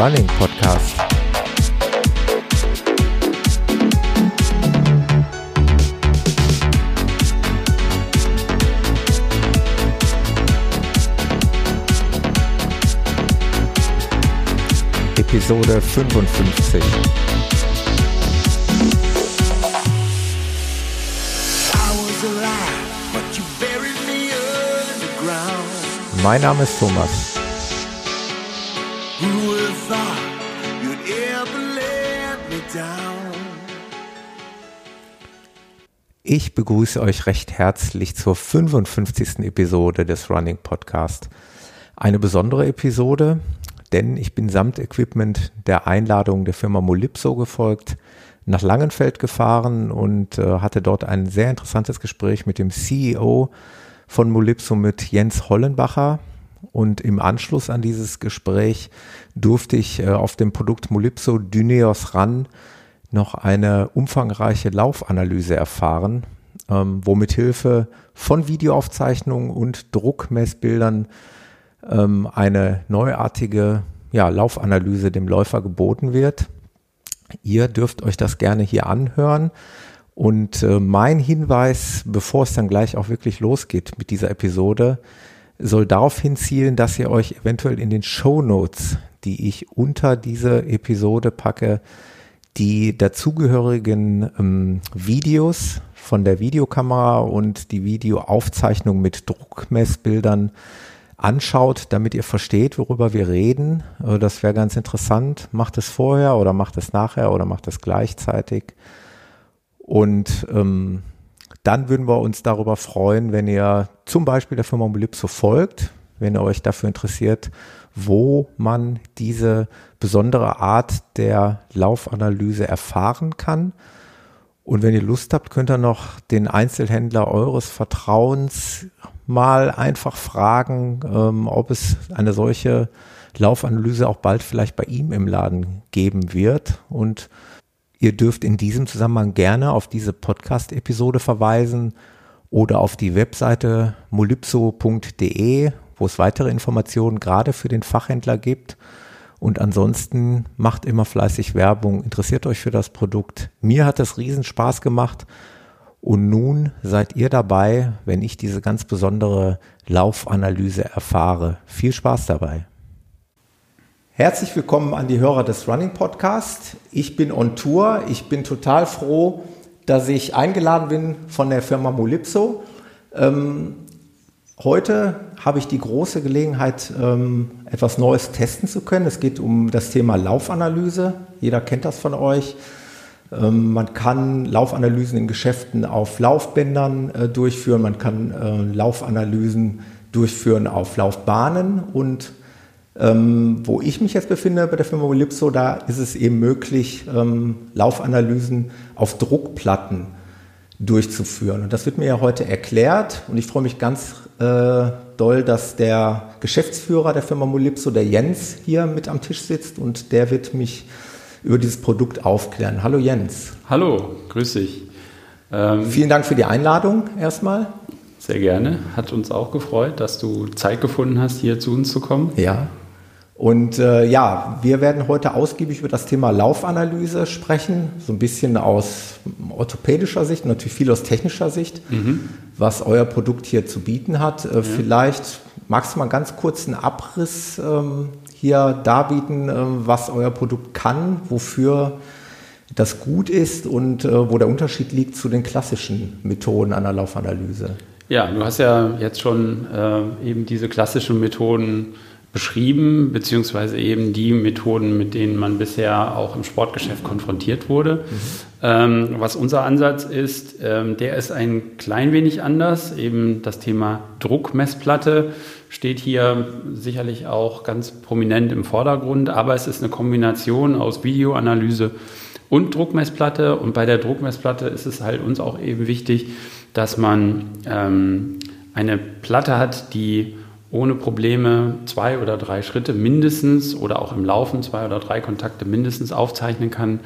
Running Podcast. Episode 55. Mein Name ist Thomas. Ich begrüße euch recht herzlich zur 55. Episode des Running Podcast. Eine besondere Episode, denn ich bin samt Equipment der Einladung der Firma Molipso gefolgt, nach Langenfeld gefahren und äh, hatte dort ein sehr interessantes Gespräch mit dem CEO von Molipso mit Jens Hollenbacher. Und im Anschluss an dieses Gespräch durfte ich äh, auf dem Produkt Molipso Dyneos ran noch eine umfangreiche Laufanalyse erfahren, ähm, wo mit Hilfe von Videoaufzeichnungen und Druckmessbildern ähm, eine neuartige ja, Laufanalyse dem Läufer geboten wird. Ihr dürft euch das gerne hier anhören. Und äh, mein Hinweis, bevor es dann gleich auch wirklich losgeht mit dieser Episode, soll darauf hinzielen, dass ihr euch eventuell in den Show Notes, die ich unter diese Episode packe, die dazugehörigen ähm, Videos von der Videokamera und die Videoaufzeichnung mit Druckmessbildern anschaut, damit ihr versteht, worüber wir reden. Äh, das wäre ganz interessant. Macht es vorher oder macht es nachher oder macht es gleichzeitig. Und ähm, dann würden wir uns darüber freuen, wenn ihr zum Beispiel der Firma Molipso folgt, wenn ihr euch dafür interessiert, wo man diese besondere Art der Laufanalyse erfahren kann. Und wenn ihr Lust habt, könnt ihr noch den Einzelhändler eures Vertrauens mal einfach fragen, ähm, ob es eine solche Laufanalyse auch bald vielleicht bei ihm im Laden geben wird. Und Ihr dürft in diesem Zusammenhang gerne auf diese Podcast-Episode verweisen oder auf die Webseite molypso.de, wo es weitere Informationen gerade für den Fachhändler gibt. Und ansonsten macht immer fleißig Werbung, interessiert euch für das Produkt. Mir hat es riesen Spaß gemacht. Und nun seid ihr dabei, wenn ich diese ganz besondere Laufanalyse erfahre. Viel Spaß dabei. Herzlich willkommen an die Hörer des Running Podcast. Ich bin on Tour. Ich bin total froh, dass ich eingeladen bin von der Firma Molipso. Ähm, heute habe ich die große Gelegenheit, ähm, etwas Neues testen zu können. Es geht um das Thema Laufanalyse. Jeder kennt das von euch. Ähm, man kann Laufanalysen in Geschäften auf Laufbändern äh, durchführen. Man kann äh, Laufanalysen durchführen auf Laufbahnen und ähm, wo ich mich jetzt befinde bei der Firma Molipso, da ist es eben möglich, Laufanalysen auf Druckplatten durchzuführen. Und das wird mir ja heute erklärt und ich freue mich ganz äh, doll, dass der Geschäftsführer der Firma Molipso, der Jens, hier mit am Tisch sitzt und der wird mich über dieses Produkt aufklären. Hallo Jens. Hallo, grüß dich. Ähm, Vielen Dank für die Einladung erstmal. Sehr gerne. Hat uns auch gefreut, dass du Zeit gefunden hast, hier zu uns zu kommen. Ja, und äh, ja, wir werden heute ausgiebig über das Thema Laufanalyse sprechen, so ein bisschen aus orthopädischer Sicht, natürlich viel aus technischer Sicht, mhm. was euer Produkt hier zu bieten hat. Äh, ja. Vielleicht magst du mal ganz kurz einen Abriss ähm, hier darbieten, äh, was euer Produkt kann, wofür das gut ist und äh, wo der Unterschied liegt zu den klassischen Methoden einer Laufanalyse. Ja, du hast ja jetzt schon äh, eben diese klassischen Methoden beschrieben, beziehungsweise eben die Methoden, mit denen man bisher auch im Sportgeschäft konfrontiert wurde. Mhm. Ähm, was unser Ansatz ist, ähm, der ist ein klein wenig anders. Eben das Thema Druckmessplatte steht hier sicherlich auch ganz prominent im Vordergrund, aber es ist eine Kombination aus Videoanalyse und Druckmessplatte. Und bei der Druckmessplatte ist es halt uns auch eben wichtig, dass man ähm, eine Platte hat, die ohne Probleme zwei oder drei Schritte mindestens oder auch im Laufen zwei oder drei Kontakte mindestens aufzeichnen kann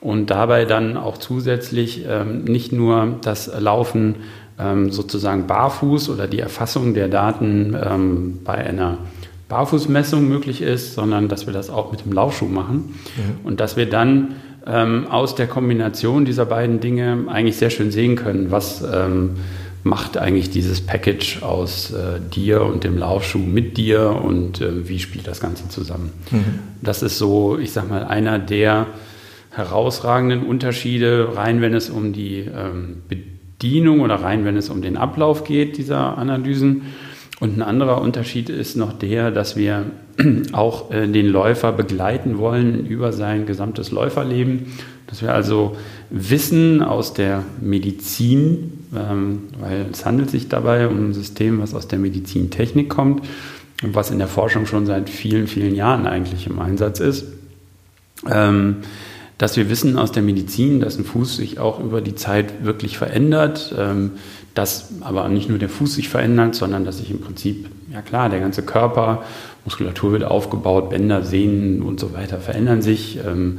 und dabei dann auch zusätzlich ähm, nicht nur das Laufen ähm, sozusagen barfuß oder die Erfassung der Daten ähm, bei einer Barfußmessung möglich ist, sondern dass wir das auch mit dem Laufschuh machen mhm. und dass wir dann ähm, aus der Kombination dieser beiden Dinge eigentlich sehr schön sehen können, was ähm, macht eigentlich dieses Package aus äh, dir und dem Laufschuh mit dir und äh, wie spielt das Ganze zusammen. Mhm. Das ist so, ich sag mal, einer der herausragenden Unterschiede, rein wenn es um die ähm, Bedienung oder rein wenn es um den Ablauf geht dieser Analysen. Und ein anderer Unterschied ist noch der, dass wir auch äh, den Läufer begleiten wollen über sein gesamtes Läuferleben. Dass wir also Wissen aus der Medizin, ähm, weil es handelt sich dabei um ein System, was aus der Medizintechnik kommt und was in der Forschung schon seit vielen, vielen Jahren eigentlich im Einsatz ist. Ähm, dass wir wissen aus der Medizin, dass ein Fuß sich auch über die Zeit wirklich verändert, ähm, dass aber nicht nur der Fuß sich verändert, sondern dass sich im Prinzip, ja klar, der ganze Körper, Muskulatur wird aufgebaut, Bänder, Sehnen und so weiter verändern sich, ähm,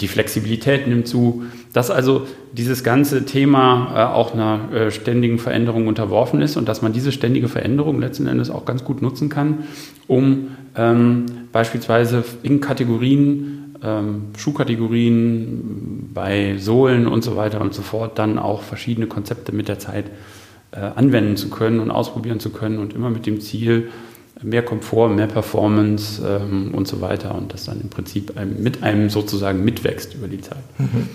die, Flexibilität nimmt zu, dass also dieses ganze Thema äh, auch einer äh, ständigen Veränderung unterworfen ist und dass man diese ständige Veränderung letzten Endes auch ganz gut nutzen kann, um ähm, beispielsweise in Kategorien ähm, Schuhkategorien, bei Sohlen und so weiter und so fort dann auch verschiedene Konzepte mit der Zeit äh, anwenden zu können und ausprobieren zu können und immer mit dem Ziel, mehr Komfort, mehr Performance ähm, und so weiter und das dann im Prinzip einem, mit einem sozusagen mitwächst über die Zeit. Mhm.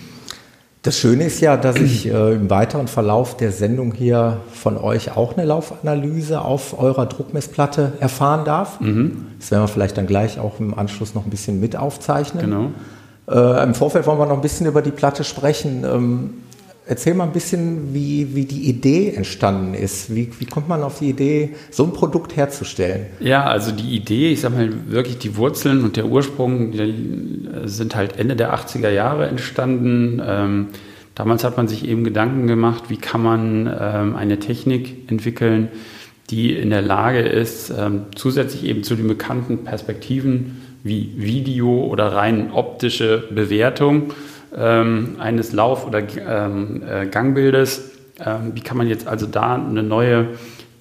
Das Schöne ist ja, dass ich äh, im weiteren Verlauf der Sendung hier von euch auch eine Laufanalyse auf eurer Druckmessplatte erfahren darf. Mhm. Das werden wir vielleicht dann gleich auch im Anschluss noch ein bisschen mit aufzeichnen. Genau. Äh, Im Vorfeld wollen wir noch ein bisschen über die Platte sprechen. Ähm, Erzähl mal ein bisschen, wie, wie die Idee entstanden ist. Wie, wie kommt man auf die Idee, so ein Produkt herzustellen? Ja, also die Idee, ich sage mal wirklich die Wurzeln und der Ursprung sind halt Ende der 80er Jahre entstanden. Ähm, damals hat man sich eben Gedanken gemacht, wie kann man ähm, eine Technik entwickeln, die in der Lage ist, ähm, zusätzlich eben zu den bekannten Perspektiven wie Video oder rein optische Bewertung, ähm, eines Lauf- oder ähm, äh, Gangbildes. Ähm, wie kann man jetzt also da eine neue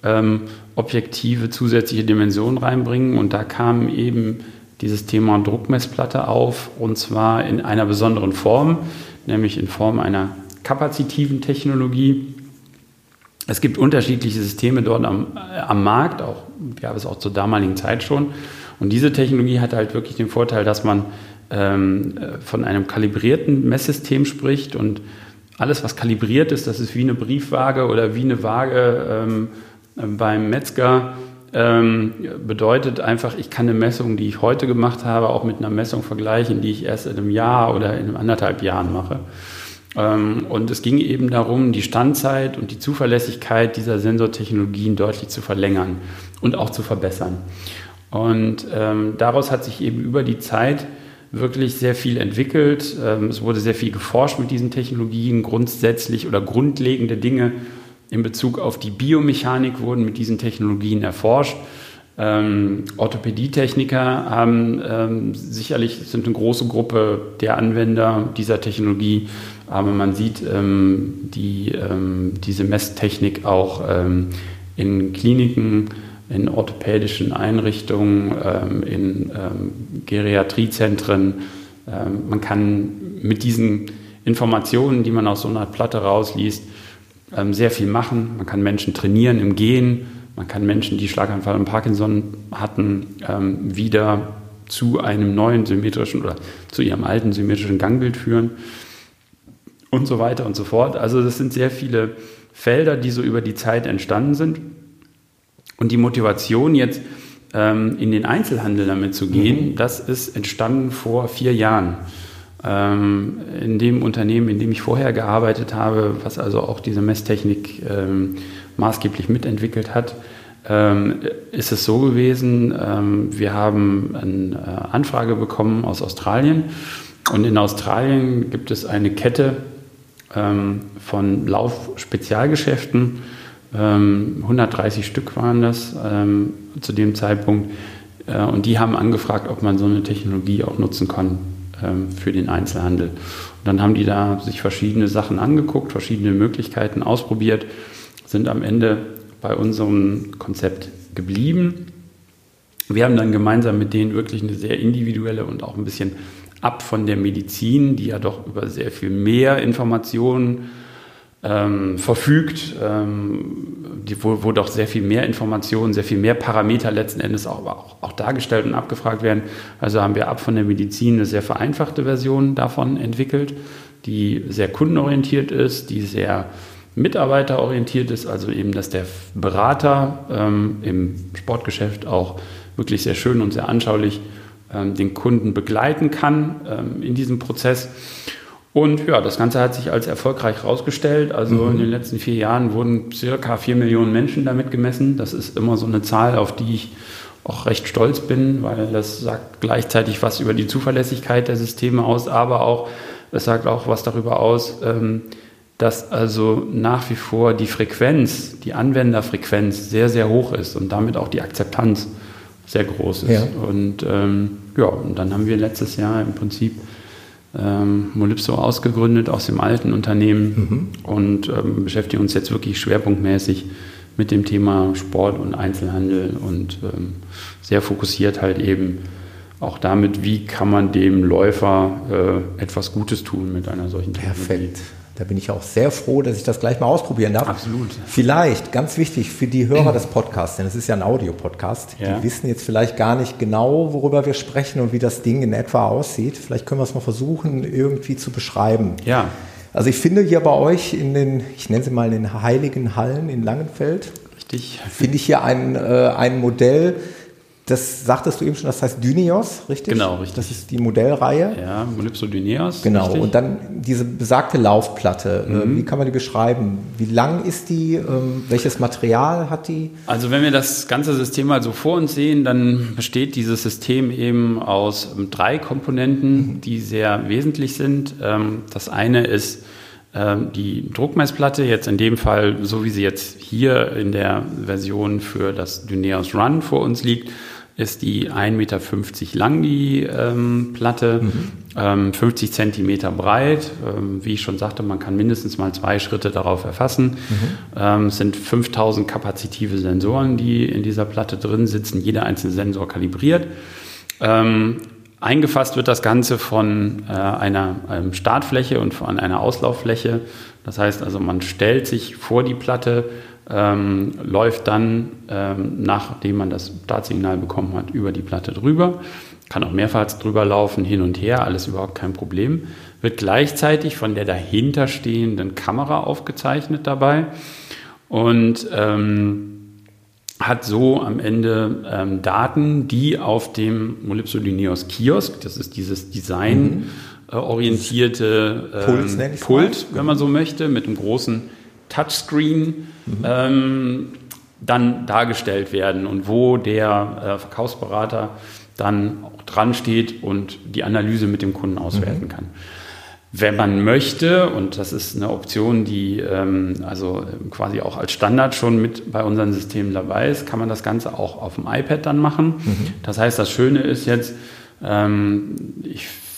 ähm, objektive zusätzliche Dimension reinbringen? Und da kam eben dieses Thema Druckmessplatte auf und zwar in einer besonderen Form, nämlich in Form einer kapazitiven Technologie. Es gibt unterschiedliche Systeme dort am, äh, am Markt, auch gab es auch zur damaligen Zeit schon. Und diese Technologie hat halt wirklich den Vorteil, dass man ähm, von einem kalibrierten Messsystem spricht und alles, was kalibriert ist, das ist wie eine Briefwaage oder wie eine Waage ähm, beim Metzger, ähm, bedeutet einfach, ich kann eine Messung, die ich heute gemacht habe, auch mit einer Messung vergleichen, die ich erst in einem Jahr oder in anderthalb Jahren mache. Ähm, und es ging eben darum, die Standzeit und die Zuverlässigkeit dieser Sensortechnologien deutlich zu verlängern und auch zu verbessern. Und ähm, daraus hat sich eben über die Zeit wirklich sehr viel entwickelt. Ähm, es wurde sehr viel geforscht mit diesen Technologien. Grundsätzlich oder grundlegende Dinge in Bezug auf die Biomechanik wurden mit diesen Technologien erforscht. Ähm, Orthopädietechniker haben ähm, sicherlich sind eine große Gruppe der Anwender dieser Technologie, aber man sieht ähm, die, ähm, diese Messtechnik auch ähm, in Kliniken in orthopädischen Einrichtungen, ähm, in ähm, Geriatriezentren. Ähm, man kann mit diesen Informationen, die man aus so einer Platte rausliest, sehr viel machen. Man kann Menschen trainieren im Gehen. Man kann Menschen, die Schlaganfall und Parkinson hatten, wieder zu einem neuen symmetrischen oder zu ihrem alten symmetrischen Gangbild führen und so weiter und so fort. Also das sind sehr viele Felder, die so über die Zeit entstanden sind. Und die Motivation jetzt ähm, in den Einzelhandel damit zu gehen, mhm. das ist entstanden vor vier Jahren. Ähm, in dem Unternehmen, in dem ich vorher gearbeitet habe, was also auch diese Messtechnik ähm, maßgeblich mitentwickelt hat, ähm, ist es so gewesen, ähm, wir haben eine äh, Anfrage bekommen aus Australien und in Australien gibt es eine Kette ähm, von Laufspezialgeschäften, 130 ähm, Stück waren das ähm, zu dem Zeitpunkt. Äh, und die haben angefragt, ob man so eine Technologie auch nutzen kann ähm, für den Einzelhandel. Und dann haben die da sich verschiedene Sachen angeguckt, verschiedene Möglichkeiten ausprobiert, sind am Ende bei unserem Konzept geblieben. Wir haben dann gemeinsam mit denen wirklich eine sehr individuelle und auch ein bisschen ab von der Medizin, die ja doch über sehr viel mehr Informationen ähm, verfügt, ähm, die, wo, wo doch sehr viel mehr Informationen, sehr viel mehr Parameter letzten Endes auch, auch, auch dargestellt und abgefragt werden. Also haben wir ab von der Medizin eine sehr vereinfachte Version davon entwickelt, die sehr kundenorientiert ist, die sehr mitarbeiterorientiert ist, also eben, dass der Berater ähm, im Sportgeschäft auch wirklich sehr schön und sehr anschaulich ähm, den Kunden begleiten kann ähm, in diesem Prozess. Und ja, das Ganze hat sich als erfolgreich herausgestellt. Also mhm. in den letzten vier Jahren wurden circa vier Millionen Menschen damit gemessen. Das ist immer so eine Zahl, auf die ich auch recht stolz bin, weil das sagt gleichzeitig was über die Zuverlässigkeit der Systeme aus, aber auch, es sagt auch was darüber aus, ähm, dass also nach wie vor die Frequenz, die Anwenderfrequenz sehr, sehr hoch ist und damit auch die Akzeptanz sehr groß ist. Ja. Und ähm, ja, und dann haben wir letztes Jahr im Prinzip ähm, Molypso ausgegründet aus dem alten Unternehmen mhm. und ähm, beschäftigen uns jetzt wirklich schwerpunktmäßig mit dem Thema Sport und Einzelhandel und ähm, sehr fokussiert halt eben auch damit, wie kann man dem Läufer äh, etwas Gutes tun mit einer solchen Technologie. Perfekt. Da bin ich auch sehr froh, dass ich das gleich mal ausprobieren darf. Absolut. Vielleicht, ganz wichtig für die Hörer des Podcasts, denn es ist ja ein Audiopodcast, ja. die wissen jetzt vielleicht gar nicht genau, worüber wir sprechen und wie das Ding in etwa aussieht. Vielleicht können wir es mal versuchen, irgendwie zu beschreiben. Ja. Also ich finde hier bei euch in den, ich nenne sie mal in den heiligen Hallen in Langenfeld, Richtig. finde ich hier ein, äh, ein Modell, das sagtest du eben schon, das heißt Dyneos, richtig? Genau, richtig. Das ist die Modellreihe. Ja, Molypso Dyneos. Genau, richtig. und dann diese besagte Laufplatte. Äh, mhm. Wie kann man die beschreiben? Wie lang ist die? Ähm, welches Material hat die? Also wenn wir das ganze System mal so vor uns sehen, dann besteht dieses System eben aus drei Komponenten, mhm. die sehr wesentlich sind. Ähm, das eine ist ähm, die Druckmessplatte, jetzt in dem Fall, so wie sie jetzt hier in der Version für das Dyneos Run vor uns liegt, ist die 1,50 Meter lang, die ähm, Platte, mhm. ähm, 50 Zentimeter breit. Ähm, wie ich schon sagte, man kann mindestens mal zwei Schritte darauf erfassen. Mhm. Ähm, es sind 5000 kapazitive Sensoren, die in dieser Platte drin sitzen, jeder einzelne Sensor kalibriert. Ähm, eingefasst wird das Ganze von äh, einer ähm, Startfläche und von einer Auslauffläche. Das heißt also, man stellt sich vor die Platte, ähm, läuft dann, ähm, nachdem man das Startsignal bekommen hat, über die Platte drüber. Kann auch mehrfach drüber laufen, hin und her, alles überhaupt kein Problem. Wird gleichzeitig von der dahinterstehenden Kamera aufgezeichnet dabei und ähm, hat so am Ende ähm, Daten, die auf dem Molypso Lineos Kiosk, das ist dieses Design, mhm. äh, orientierte ähm, Pult, wenn man so möchte, mit einem großen Touchscreen mhm. ähm, dann dargestellt werden und wo der äh, Verkaufsberater dann dran steht und die Analyse mit dem Kunden auswerten mhm. kann. Wenn man möchte, und das ist eine Option, die ähm, also quasi auch als Standard schon mit bei unseren Systemen dabei ist, kann man das Ganze auch auf dem iPad dann machen. Mhm. Das heißt, das Schöne ist jetzt, ähm, ich äh,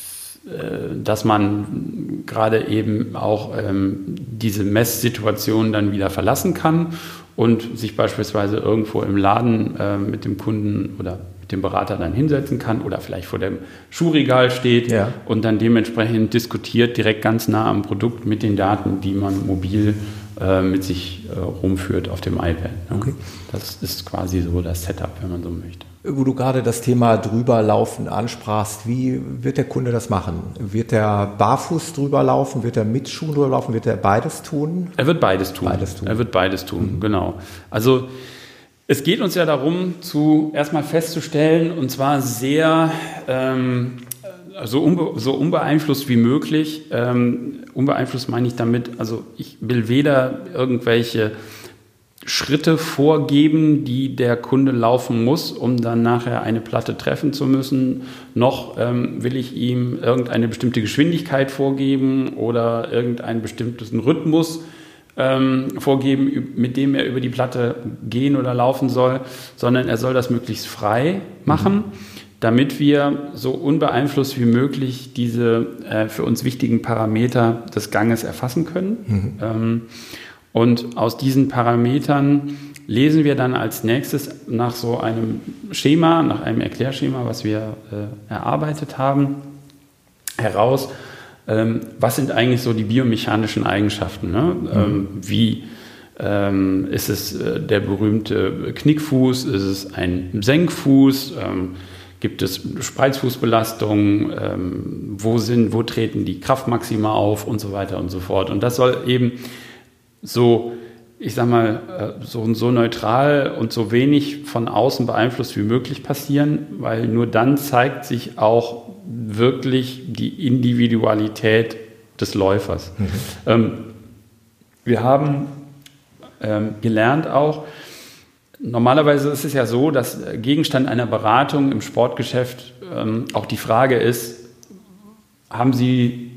dass man gerade eben auch ähm, diese Messsituation dann wieder verlassen kann und sich beispielsweise irgendwo im Laden äh, mit dem Kunden oder mit dem Berater dann hinsetzen kann oder vielleicht vor dem Schuhregal steht ja. und dann dementsprechend diskutiert direkt ganz nah am Produkt mit den Daten, die man mobil äh, mit sich äh, rumführt auf dem iPad. Ne? Okay. Das ist quasi so das Setup, wenn man so möchte. Wo du gerade das Thema drüberlaufen ansprachst, wie wird der Kunde das machen? Wird er barfuß drüber laufen? Wird er mit Schuhen drüber laufen? Wird er beides tun? Er wird beides tun. Beides tun. Er wird beides tun, mhm. genau. Also es geht uns ja darum, zu erstmal festzustellen, und zwar sehr ähm, so, unbe so unbeeinflusst wie möglich. Ähm, unbeeinflusst meine ich damit, also ich will weder irgendwelche Schritte vorgeben, die der Kunde laufen muss, um dann nachher eine Platte treffen zu müssen, noch ähm, will ich ihm irgendeine bestimmte Geschwindigkeit vorgeben oder irgendeinen bestimmten Rhythmus ähm, vorgeben, mit dem er über die Platte gehen oder laufen soll, sondern er soll das möglichst frei machen. Mhm damit wir so unbeeinflusst wie möglich diese äh, für uns wichtigen Parameter des Ganges erfassen können. Mhm. Ähm, Und aus diesen Parametern lesen wir dann als nächstes nach so einem Schema, nach einem Erklärschema, was wir äh, erarbeitet haben, heraus, ähm, was sind eigentlich so die biomechanischen Eigenschaften. Ne? Mhm. Ähm, wie ähm, ist es äh, der berühmte Knickfuß? Ist es ein Senkfuß? Gibt es Spreizfußbelastungen? Ähm, wo, sind, wo treten die Kraftmaxima auf? Und so weiter und so fort. Und das soll eben so ich sag mal, äh, so, so neutral und so wenig von außen beeinflusst wie möglich passieren, weil nur dann zeigt sich auch wirklich die Individualität des Läufers. Mhm. Ähm, wir haben ähm, gelernt auch, normalerweise ist es ja so, dass Gegenstand einer Beratung im Sportgeschäft ähm, auch die Frage ist, haben Sie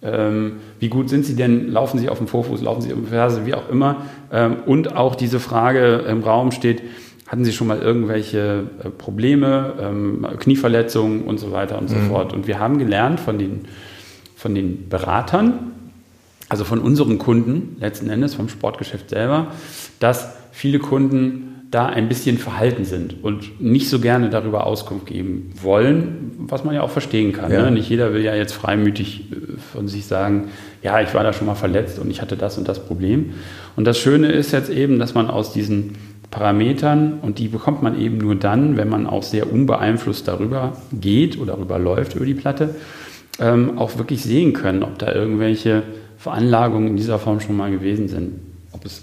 ähm, wie gut sind sie denn? Laufen sie auf dem Vorfuß, laufen sie auf dem Ferse, wie auch immer. Ähm, und auch diese Frage im Raum steht, hatten sie schon mal irgendwelche äh, Probleme, ähm, Knieverletzungen und so weiter und so mhm. fort. Und wir haben gelernt von den, von den Beratern, also von unseren Kunden letzten Endes, vom Sportgeschäft selber, dass viele Kunden da ein bisschen verhalten sind und nicht so gerne darüber Auskunft geben wollen, was man ja auch verstehen kann. Ja. Ne? Nicht jeder will ja jetzt freimütig äh, von sich sagen, ja, ich war da schon mal verletzt und ich hatte das und das Problem. Und das Schöne ist jetzt eben, dass man aus diesen Parametern, und die bekommt man eben nur dann, wenn man auch sehr unbeeinflusst darüber geht oder darüber läuft über die Platte, ähm, auch wirklich sehen können, ob da irgendwelche Veranlagungen in dieser Form schon mal gewesen sind. Ob es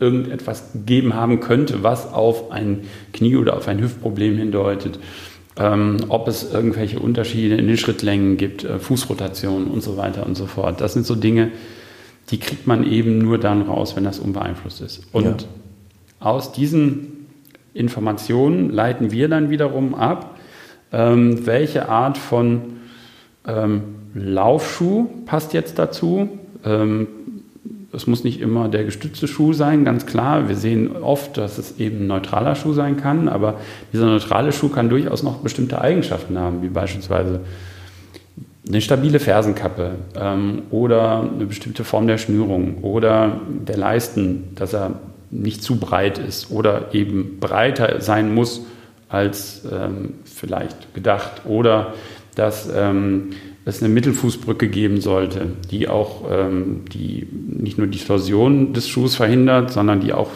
irgendetwas gegeben haben könnte, was auf ein Knie- oder auf ein Hüftproblem hindeutet. Ähm, ob es irgendwelche Unterschiede in den Schrittlängen gibt, äh, Fußrotation und so weiter und so fort. Das sind so Dinge, die kriegt man eben nur dann raus, wenn das unbeeinflusst ist. Und ja. aus diesen Informationen leiten wir dann wiederum ab, ähm, welche Art von ähm, Laufschuh passt jetzt dazu. Es muss nicht immer der gestützte Schuh sein, ganz klar. Wir sehen oft, dass es eben ein neutraler Schuh sein kann, aber dieser neutrale Schuh kann durchaus noch bestimmte Eigenschaften haben, wie beispielsweise eine stabile Fersenkappe ähm, oder eine bestimmte Form der Schnürung oder der Leisten, dass er nicht zu breit ist oder eben breiter sein muss als ähm, vielleicht gedacht oder dass ähm, es eine Mittelfußbrücke geben sollte, die auch ähm, die nicht nur die Torsion des Schuhs verhindert, sondern die auch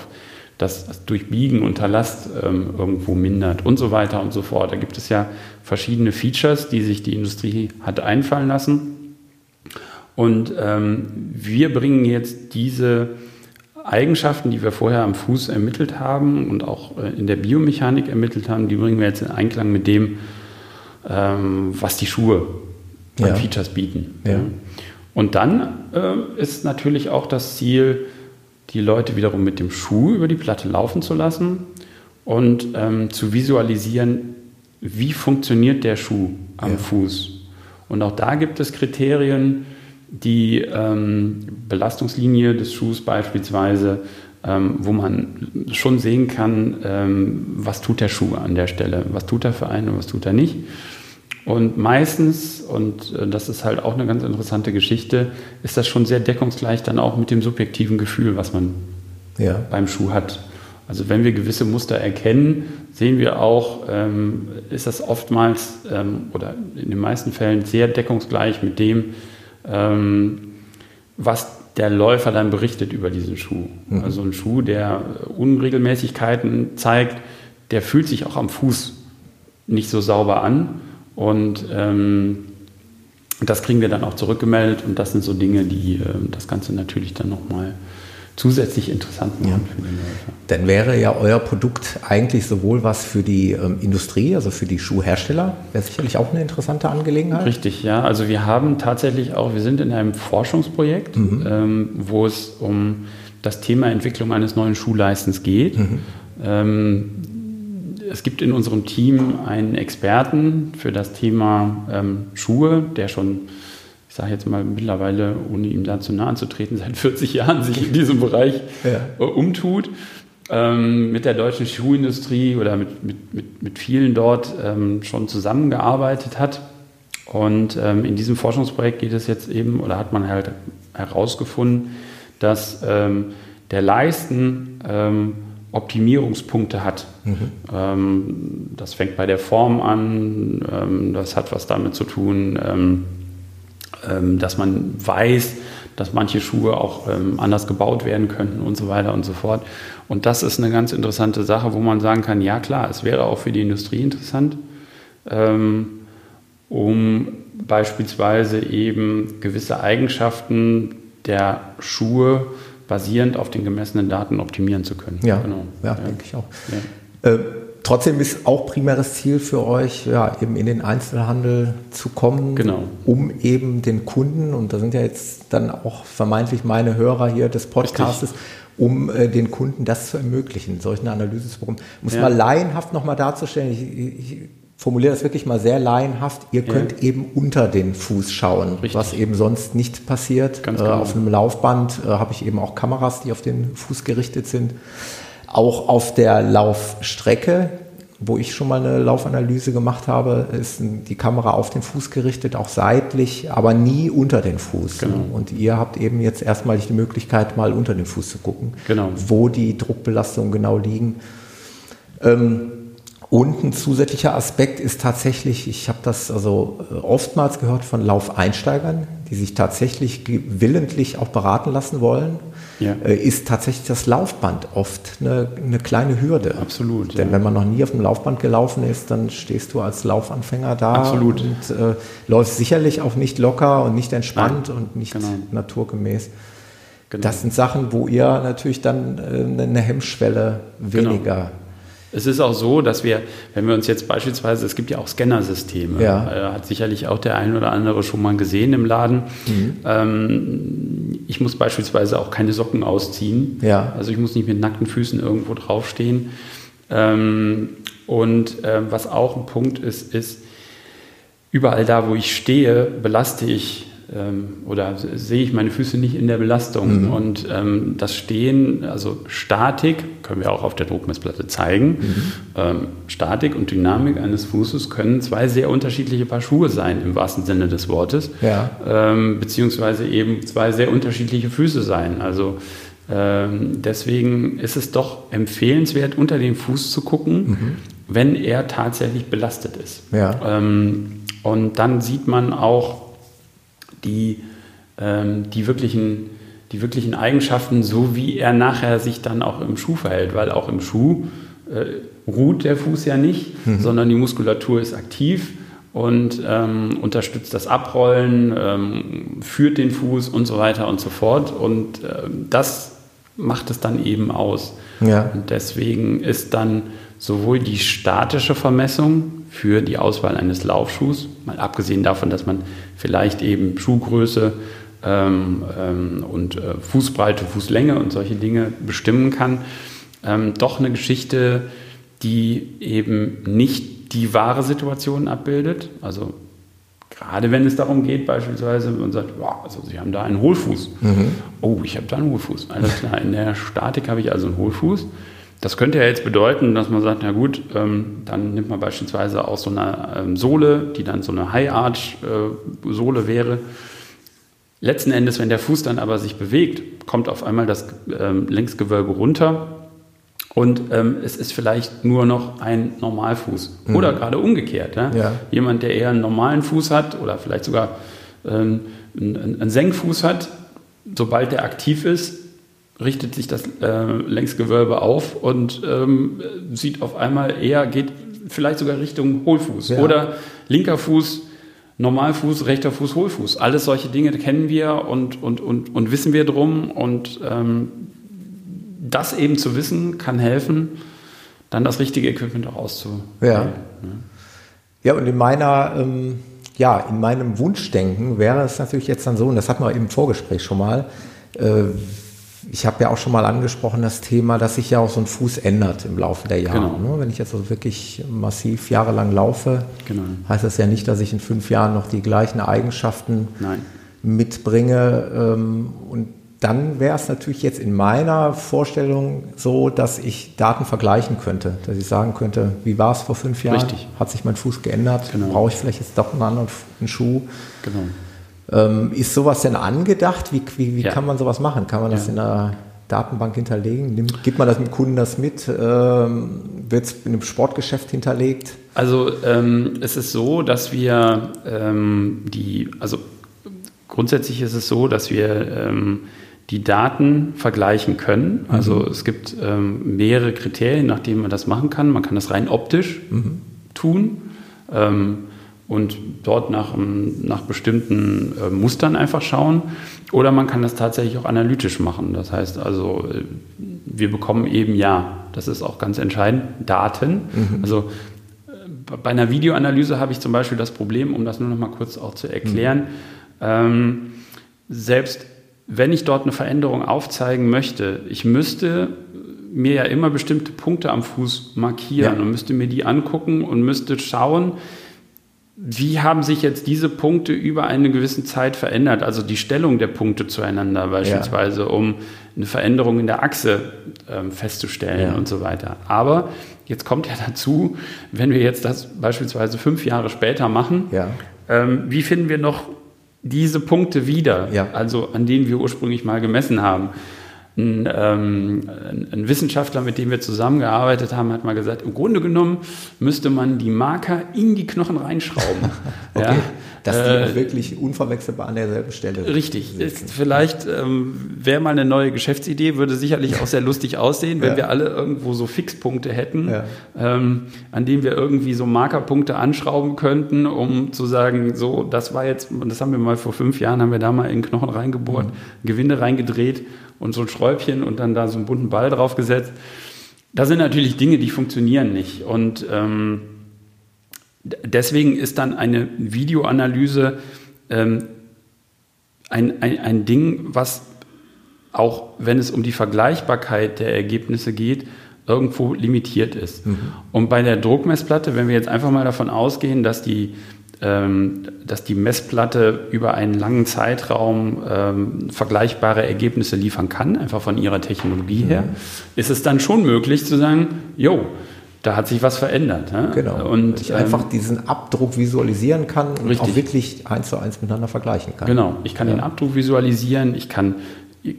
das Durchbiegen unter Last ähm, irgendwo mindert und so weiter und so fort. Da gibt es ja verschiedene Features, die sich die Industrie hat einfallen lassen. Und ähm, wir bringen jetzt diese Eigenschaften, die wir vorher am Fuß ermittelt haben und auch äh, in der Biomechanik ermittelt haben, die bringen wir jetzt in Einklang mit dem, ähm, was die Schuhe an ja. Features bieten. Ja. Und dann äh, ist natürlich auch das Ziel, die Leute wiederum mit dem Schuh über die Platte laufen zu lassen und ähm, zu visualisieren, wie funktioniert der Schuh am ja. Fuß. Und auch da gibt es Kriterien, die ähm, Belastungslinie des Schuhs beispielsweise, ähm, wo man schon sehen kann, ähm, was tut der Schuh an der Stelle, was tut er für einen und was tut er nicht. Und meistens, und äh, das ist halt auch eine ganz interessante Geschichte, ist das schon sehr deckungsgleich dann auch mit dem subjektiven Gefühl, was man ja. beim Schuh hat. Also wenn wir gewisse Muster erkennen, sehen wir auch, ähm, ist das oftmals ähm, oder in den meisten Fällen sehr deckungsgleich mit dem, ähm, was der Läufer dann berichtet über diesen Schuh. Mhm. Also ein Schuh, der Unregelmäßigkeiten zeigt, der fühlt sich auch am Fuß nicht so sauber an und ähm, das kriegen wir dann auch zurückgemeldet und das sind so Dinge, die äh, das Ganze natürlich dann nochmal zusätzlich interessant machen ja. für den Läufer. Dann wäre ja euer Produkt eigentlich sowohl was für die ähm, Industrie, also für die Schuhhersteller, wäre sicherlich auch eine interessante Angelegenheit. Richtig, ja. Also wir haben tatsächlich auch, wir sind in einem Forschungsprojekt, mhm. ähm, wo es um das Thema Entwicklung eines neuen Schuhleistens geht. Mhm. Ähm, es gibt in unserem Team einen Experten für das Thema ähm, Schuhe, der schon, ich sage jetzt mal mittlerweile, ohne ihm da zu nahe zu treten, seit 40 Jahren sich in diesem Bereich ja. äh, umtut. Ähm, mit der deutschen Schuhindustrie oder mit, mit, mit, mit vielen dort ähm, schon zusammengearbeitet hat. Und ähm, in diesem Forschungsprojekt geht es jetzt eben, oder hat man halt herausgefunden, dass ähm, der Leisten ähm, Optimierungspunkte hat. Mhm. Ähm, das fängt bei der Form an, ähm, das hat was damit zu tun, ähm, dass man weiß, dass manche Schuhe auch anders gebaut werden könnten und so weiter und so fort. Und das ist eine ganz interessante Sache, wo man sagen kann, ja klar, es wäre auch für die Industrie interessant, um beispielsweise eben gewisse Eigenschaften der Schuhe basierend auf den gemessenen Daten optimieren zu können. Ja, genau. ja, ja. denke ich auch. Ja. Äh, trotzdem ist auch primäres Ziel für euch, ja, eben in den Einzelhandel zu kommen, genau. um eben den Kunden, und da sind ja jetzt dann auch vermeintlich meine Hörer hier des Podcastes, Richtig. um äh, den Kunden das zu ermöglichen, solche Analyse zu bekommen. Um es ja. mal laienhaft nochmal darzustellen, ich, ich, formuliere das wirklich mal sehr laienhaft, ihr könnt ja. eben unter den Fuß schauen, Richtig. was eben sonst nicht passiert. Ganz genau. auf einem Laufband äh, habe ich eben auch Kameras, die auf den Fuß gerichtet sind. Auch auf der Laufstrecke, wo ich schon mal eine Laufanalyse gemacht habe, ist die Kamera auf den Fuß gerichtet, auch seitlich, aber nie unter den Fuß. Genau. Und ihr habt eben jetzt erstmal die Möglichkeit, mal unter den Fuß zu gucken, genau. wo die Druckbelastungen genau liegen. Ähm, und ein zusätzlicher Aspekt ist tatsächlich, ich habe das also äh, oftmals gehört von Laufeinsteigern, die sich tatsächlich willentlich auch beraten lassen wollen, ja. Äh, ist tatsächlich das Laufband oft eine, eine kleine Hürde. Absolut. Denn ja. wenn man noch nie auf dem Laufband gelaufen ist, dann stehst du als Laufanfänger da Absolut. und äh, läufst sicherlich auch nicht locker und nicht entspannt Nein. und nicht genau. naturgemäß. Genau. Das sind Sachen, wo ihr natürlich dann äh, eine Hemmschwelle genau. weniger genau es ist auch so, dass wir, wenn wir uns jetzt beispielsweise, es gibt ja auch Scannersysteme, ja. äh, hat sicherlich auch der ein oder andere schon mal gesehen im Laden. Mhm. Ähm, ich muss beispielsweise auch keine Socken ausziehen. Ja. Also ich muss nicht mit nackten Füßen irgendwo draufstehen. Ähm, und äh, was auch ein Punkt ist, ist, überall da, wo ich stehe, belaste ich ähm, oder sehe ich meine Füße nicht in der Belastung. Mhm. Und ähm, das Stehen, also Statik, können wir auch auf der Druckmessplatte zeigen. Mhm. Ähm, Statik und Dynamik eines Fußes können zwei sehr unterschiedliche Paar Schuhe sein, im wahrsten Sinne des Wortes. Ja. Ähm, beziehungsweise eben zwei sehr unterschiedliche Füße sein. Also ähm, deswegen ist es doch empfehlenswert, unter den Fuß zu gucken, mhm. wenn er tatsächlich belastet ist. Ja. Und dann sieht man auch, die, ähm, die, wirklichen, die wirklichen Eigenschaften, so wie er nachher sich dann auch im Schuh verhält, weil auch im Schuh äh, ruht der Fuß ja nicht, mhm. sondern die Muskulatur ist aktiv und ähm, unterstützt das Abrollen, ähm, führt den Fuß und so weiter und so fort. Und äh, das macht es dann eben aus. Ja. Und deswegen ist dann sowohl die statische Vermessung für die Auswahl eines Laufschuhs, mal abgesehen davon, dass man vielleicht eben Schuhgröße ähm, ähm, und äh, Fußbreite, Fußlänge und solche Dinge bestimmen kann, ähm, doch eine Geschichte, die eben nicht die wahre Situation abbildet. Also gerade wenn es darum geht, beispielsweise, man sagt, wow, also Sie haben da einen Hohlfuß. Mhm. Oh, ich habe da einen Hohlfuß. Alles klar, in der Statik habe ich also einen Hohlfuß. Das könnte ja jetzt bedeuten, dass man sagt, na gut, ähm, dann nimmt man beispielsweise auch so eine ähm, Sohle, die dann so eine High-Arch-Sohle äh, wäre. Letzten Endes, wenn der Fuß dann aber sich bewegt, kommt auf einmal das ähm, Längsgewölbe runter und ähm, es ist vielleicht nur noch ein Normalfuß. Mhm. Oder gerade umgekehrt. Ja? Ja. Jemand, der eher einen normalen Fuß hat oder vielleicht sogar ähm, einen, einen Senkfuß hat, sobald der aktiv ist, richtet sich das äh, Längsgewölbe auf und ähm, sieht auf einmal eher, geht vielleicht sogar Richtung Hohlfuß ja. oder linker Fuß, Normalfuß, rechter Fuß, Hohlfuß. Alles solche Dinge kennen wir und, und, und, und wissen wir drum und ähm, das eben zu wissen kann helfen, dann das richtige Equipment auch auszuwählen. Ja. Ne? ja, und in meiner ähm, ja, in meinem Wunschdenken wäre es natürlich jetzt dann so, und das hatten wir im Vorgespräch schon mal, äh, ich habe ja auch schon mal angesprochen das Thema, dass sich ja auch so ein Fuß ändert im Laufe der Jahre. Genau. Ne? Wenn ich jetzt also wirklich massiv jahrelang laufe, genau. heißt das ja nicht, dass ich in fünf Jahren noch die gleichen Eigenschaften Nein. mitbringe. Ähm, und dann wäre es natürlich jetzt in meiner Vorstellung so, dass ich Daten vergleichen könnte, dass ich sagen könnte, wie war es vor fünf Jahren? Richtig. Hat sich mein Fuß geändert? Genau. Brauche ich vielleicht jetzt doch einen anderen Schuh? Genau. Ähm, ist sowas denn angedacht? Wie, wie, wie ja. kann man sowas machen? Kann man das ja. in einer Datenbank hinterlegen? Nimmt, gibt man das mit Kunden das mit? Ähm, Wird es in einem Sportgeschäft hinterlegt? Also ähm, es ist so, dass wir ähm, die, also grundsätzlich ist es so, dass wir ähm, die Daten vergleichen können. Also mhm. es gibt ähm, mehrere Kriterien, nach denen man das machen kann. Man kann das rein optisch mhm. tun ähm, und dort nach, nach bestimmten äh, Mustern einfach schauen. Oder man kann das tatsächlich auch analytisch machen. Das heißt also, äh, wir bekommen eben ja, das ist auch ganz entscheidend, Daten. Mhm. Also äh, bei einer Videoanalyse habe ich zum Beispiel das Problem, um das nur noch mal kurz auch zu erklären, mhm. ähm, selbst wenn ich dort eine Veränderung aufzeigen möchte, ich müsste mir ja immer bestimmte Punkte am Fuß markieren ja. und müsste mir die angucken und müsste schauen, wie haben sich jetzt diese Punkte über eine gewisse Zeit verändert, also die Stellung der Punkte zueinander beispielsweise, ja. um eine Veränderung in der Achse ähm, festzustellen ja. und so weiter. Aber jetzt kommt ja dazu, wenn wir jetzt das beispielsweise fünf Jahre später machen, ja. ähm, wie finden wir noch diese Punkte wieder, also an denen wir ursprünglich mal gemessen haben? Ein, ähm, ein, Wissenschaftler, mit dem wir zusammengearbeitet haben, hat mal gesagt, im Grunde genommen müsste man die Marker in die Knochen reinschrauben. okay. ja. Dass die äh, wirklich unverwechselbar an derselben Stelle Richtig. Ist vielleicht ähm, wäre mal eine neue Geschäftsidee, würde sicherlich auch sehr lustig aussehen, wenn ja. wir alle irgendwo so Fixpunkte hätten, ja. ähm, an denen wir irgendwie so Markerpunkte anschrauben könnten, um zu sagen, so, das war jetzt, das haben wir mal vor fünf Jahren, haben wir da mal in Knochen reingebohrt, mhm. Gewinde reingedreht und so ein Schräubchen und dann da so einen bunten Ball draufgesetzt. Das sind natürlich Dinge, die funktionieren nicht. Und ähm, deswegen ist dann eine Videoanalyse ähm, ein, ein, ein Ding, was auch wenn es um die Vergleichbarkeit der Ergebnisse geht, irgendwo limitiert ist. Mhm. Und bei der Druckmessplatte, wenn wir jetzt einfach mal davon ausgehen, dass die dass die Messplatte über einen langen Zeitraum ähm, vergleichbare Ergebnisse liefern kann, einfach von ihrer Technologie her, mhm. ist es dann schon möglich zu sagen, jo, da hat sich was verändert. Ja? Genau. Und ich ähm, einfach diesen Abdruck visualisieren kann und richtig. auch wirklich eins zu eins miteinander vergleichen kann. Genau. Ich kann ja. den Abdruck visualisieren, ich kann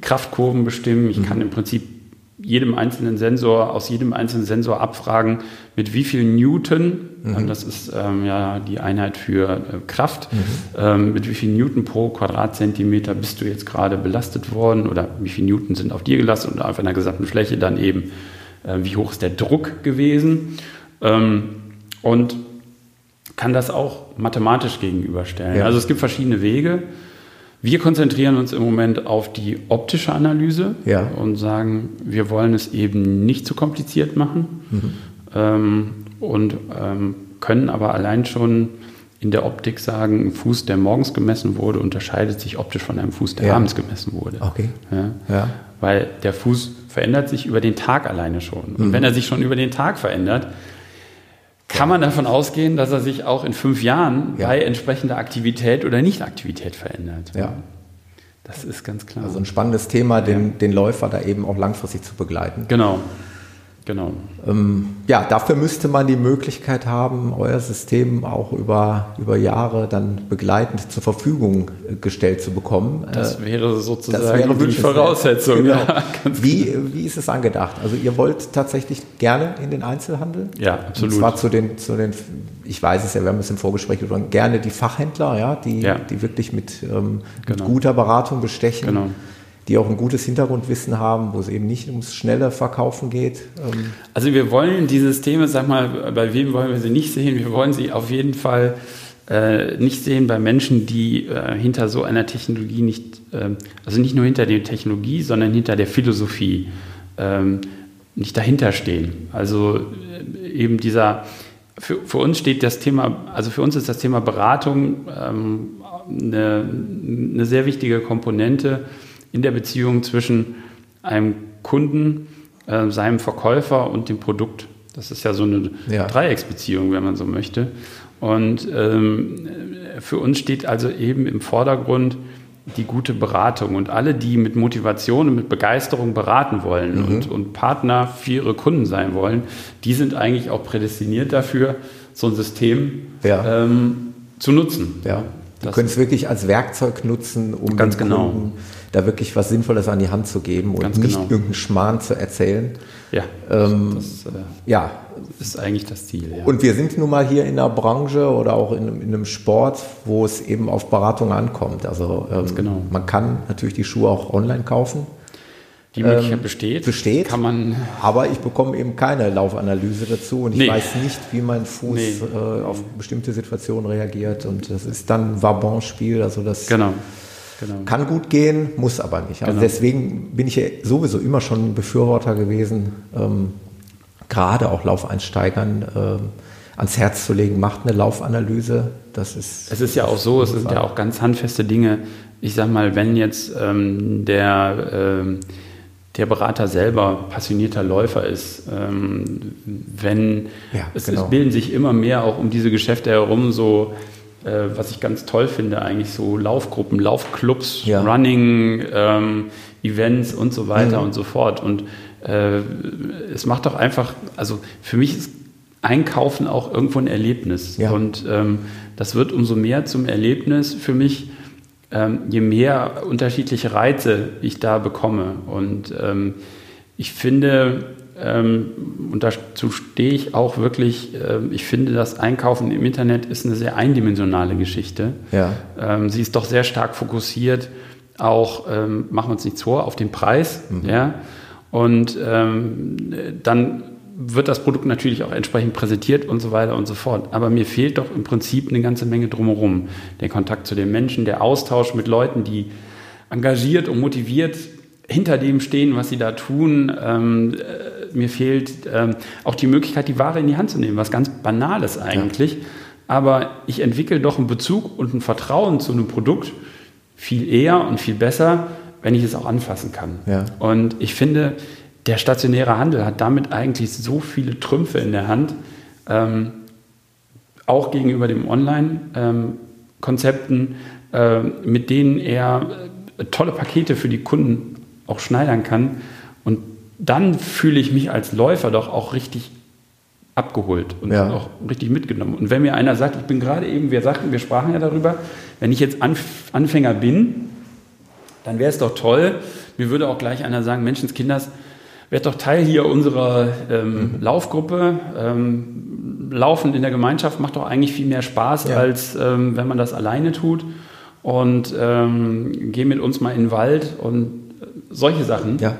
Kraftkurven bestimmen, ich mhm. kann im Prinzip jedem einzelnen Sensor, aus jedem einzelnen Sensor abfragen, mit wie viel Newton, mhm. das ist ähm, ja die Einheit für äh, Kraft, mhm. ähm, mit wie viel Newton pro Quadratzentimeter bist du jetzt gerade belastet worden oder wie viel Newton sind auf dir gelastet und auf einer gesamten Fläche dann eben, äh, wie hoch ist der Druck gewesen ähm, und kann das auch mathematisch gegenüberstellen. Ja. Also es gibt verschiedene Wege. Wir konzentrieren uns im Moment auf die optische Analyse ja. und sagen, wir wollen es eben nicht zu kompliziert machen mhm. ähm, und ähm, können aber allein schon in der Optik sagen, ein Fuß, der morgens gemessen wurde, unterscheidet sich optisch von einem Fuß, der ja. abends gemessen wurde. Okay. Ja? ja? Weil der Fuß verändert sich über den Tag alleine schon. Und mhm. wenn er sich schon über den Tag verändert, kann man davon ausgehen, dass er sich auch in fünf Jahren ja. bei entsprechender Aktivität oder Nicht-Aktivität verändert. Ja. Das ist ganz klar. Also ein spannendes Thema, den, ja. den Läufer da eben auch langfristig zu begleiten. Genau. Genau. Ähm, ja, dafür müsste man die Möglichkeit haben, euer System auch über, über Jahre dann begleitend zur Verfügung äh, gestellt zu bekommen. Das äh, wäre sozusagen das wäre die Voraussetzung. Genau. Ja, wie, wie ist es angedacht? Also ihr wollt tatsächlich gerne in den Einzelhandel? Ja, absolut. Und zwar zu den, zu den ich weiß es ja, wir haben es im Vorgespräch gesagt, gerne die Fachhändler, ja, die, ja. die wirklich mit, ähm, genau. mit guter Beratung bestechen. Genau die auch ein gutes Hintergrundwissen haben, wo es eben nicht ums schnelle Verkaufen geht? Ähm also wir wollen die Systeme, sag mal, bei wem wollen wir sie nicht sehen? Wir wollen sie auf jeden Fall äh, nicht sehen bei Menschen, die äh, hinter so einer Technologie nicht, äh, also nicht nur hinter der Technologie, sondern hinter der Philosophie ähm, nicht dahinter stehen. Also äh, eben dieser, für, für, uns steht das Thema, also für uns ist das Thema Beratung ähm, eine, eine sehr wichtige Komponente in der Beziehung zwischen einem Kunden, äh, seinem Verkäufer und dem Produkt. Das ist ja so eine ja. Dreiecksbeziehung, wenn man so möchte. Und ähm, für uns steht also eben im Vordergrund die gute Beratung. Und alle, die mit Motivation und mit Begeisterung beraten wollen mhm. und, und Partner für ihre Kunden sein wollen, die sind eigentlich auch prädestiniert dafür, so ein System ja. ähm, zu nutzen. Ja. Die können es wirklich als Werkzeug nutzen, um Ganz genau. Kunden da wirklich was Sinnvolles an die Hand zu geben und Ganz nicht genau. irgendeinen Schmarrn zu erzählen. Ja, Ähm, das äh, Ja, ist eigentlich das Ziel. Ja. und wir sind nun mal hier in einer Branche oder auch in, einem- in einem Sport, wo es eben auf Beratung ankommt. Also ähm, genau. man kann natürlich die Schuhe auch online kaufen, Die Möglichkeit ähm, besteht. besteht. Kann man aber ich bekomme eben keine Laufanalyse dazu und ich Nee. weiß nicht, wie mein Fuß Nee. äh, auf bestimmte Situationen reagiert. Und das ist dann ein Vabon-Spiel, also das Genau. Genau. kann gut gehen, muss aber nicht. Also Genau. deswegen bin ich ja sowieso immer schon ein Befürworter gewesen, ähm, gerade auch Laufeinsteigern ähm, ans Herz zu legen, macht eine Laufanalyse. Das ist Es ist ja auch so, es sind ja auch ganz handfeste Dinge. Ich sag mal, wenn jetzt ähm, der, ähm, der Berater selber passionierter Läufer ist, ähm, wenn Ja, es, genau. es bilden sich immer mehr auch um diese Geschäfte herum so, äh, was ich ganz toll finde, eigentlich so Laufgruppen, Laufclubs, Ja. Running, ähm, Events und so weiter Mhm. und so fort. Und äh, es macht doch einfach, also für mich ist Einkaufen auch irgendwo ein Erlebnis. Ja. Und ähm, das wird umso mehr zum Erlebnis für mich, ähm, je mehr unterschiedliche Reize ich da bekomme. Und ähm, ich finde, ähm, und dazu stehe ich auch wirklich, ähm, ich finde, das Einkaufen im Internet ist eine sehr eindimensionale Geschichte. ja, Ähm, sie ist doch sehr stark fokussiert, auch, ähm, machen wir uns nichts vor, auf den Preis. Ja? Und dann wird das Produkt natürlich auch entsprechend präsentiert und so weiter und so fort. Aber mir fehlt doch im Prinzip eine ganze Menge drumherum. Der Kontakt zu den Menschen, der Austausch mit Leuten, die engagiert und motiviert hinter dem stehen, was sie da tun. Ähm, äh, mir fehlt ähm, auch die Möglichkeit, die Ware in die Hand zu nehmen, was ganz Banales eigentlich. Aber ich entwickle doch einen Bezug und ein Vertrauen zu einem Produkt viel eher und viel besser, wenn ich es auch anfassen kann. Ja. Und ich finde, der stationäre Handel hat damit eigentlich so viele Trümpfe in der Hand, ähm, auch gegenüber dem Online-Konzepten, äh, mit denen er äh, tolle Pakete für die Kunden auch schneidern kann. Und dann fühle ich mich als Läufer doch auch richtig abgeholt und Ja. auch richtig mitgenommen. Und wenn mir einer sagt, ich bin gerade eben, wir sagten, wir sprachen ja darüber, wenn ich jetzt Anf Anfänger bin, dann wäre es doch toll. Mir würde auch gleich einer sagen, Menschenskinders, werd doch Teil hier unserer ähm, Laufgruppe. Ähm, Laufen in der Gemeinschaft macht doch eigentlich viel mehr Spaß, Ja. als ähm, wenn man das alleine tut. Und ähm, geh mit uns mal in den Wald und äh, solche Sachen ja,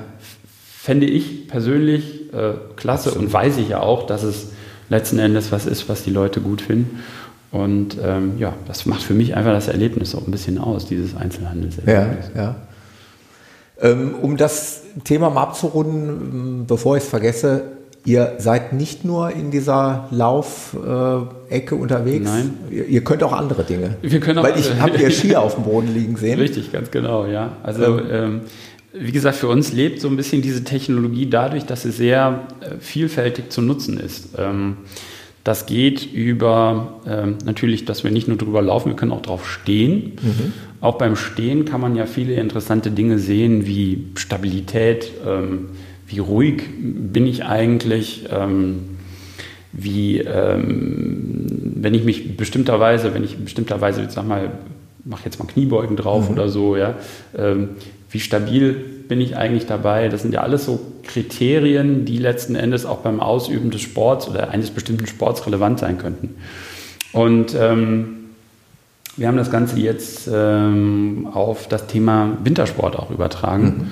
fände ich persönlich äh, klasse und weiß ich ja auch, dass es letzten Endes was ist, was die Leute gut finden. Und ähm, ja, das macht für mich einfach das Erlebnis auch ein bisschen aus, dieses ja, Einzelhandelserlebnis. ja. Ähm, um das Thema mal abzurunden, ähm, bevor ich es vergesse, ihr seid nicht nur in dieser Laufecke unterwegs, Nein. Ihr, ihr könnt auch andere Dinge. Wir können auch Weil ich habe ihr Skier auf dem Boden liegen sehen. Richtig, ganz genau, ja. Also ähm, wie gesagt, für uns lebt so ein bisschen diese Technologie dadurch, dass sie sehr äh, vielfältig zu nutzen ist. Ähm, das geht über ähm, natürlich, dass wir nicht nur drüber laufen, wir können auch drauf stehen. Auch beim Stehen kann man ja viele interessante Dinge sehen, wie Stabilität, ähm, wie ruhig bin ich eigentlich, wie, wenn ich mich bestimmterweise, wenn ich in bestimmter Weise, ich sag mal, mache jetzt mal Kniebeugen drauf oder so, ja, ähm, wie stabil bin ich eigentlich dabei? Das sind ja alles so Kriterien, die letzten Endes auch beim Ausüben des Sports oder eines bestimmten Sports relevant sein könnten. Und ähm, wir haben das Ganze jetzt ähm, auf das Thema Wintersport auch übertragen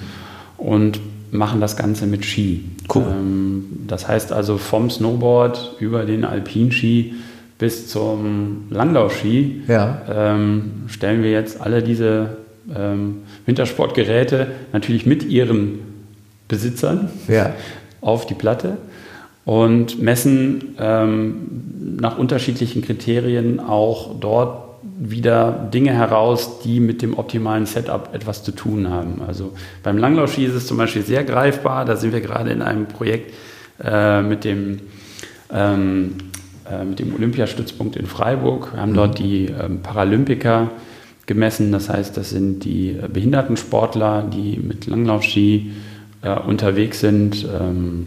und machen das Ganze mit Ski. Cool. Ähm, das heißt also vom Snowboard über den Alpinski bis zum Langlaufski Ja. ähm, stellen wir jetzt alle diese ähm, Wintersportgeräte natürlich mit ihren Besitzern Ja. auf die Platte und messen ähm, nach unterschiedlichen Kriterien auch dort wieder Dinge heraus, die mit dem optimalen Setup etwas zu tun haben. Also beim Langlaufski ist es zum Beispiel sehr greifbar. Da sind wir gerade in einem Projekt äh, mit dem ähm, äh, mit dem Olympiastützpunkt in Freiburg. Wir haben dort die ähm, Paralympiker gemessen. Das heißt, das sind die Behindertensportler, die mit Langlaufski äh, unterwegs sind. Ähm,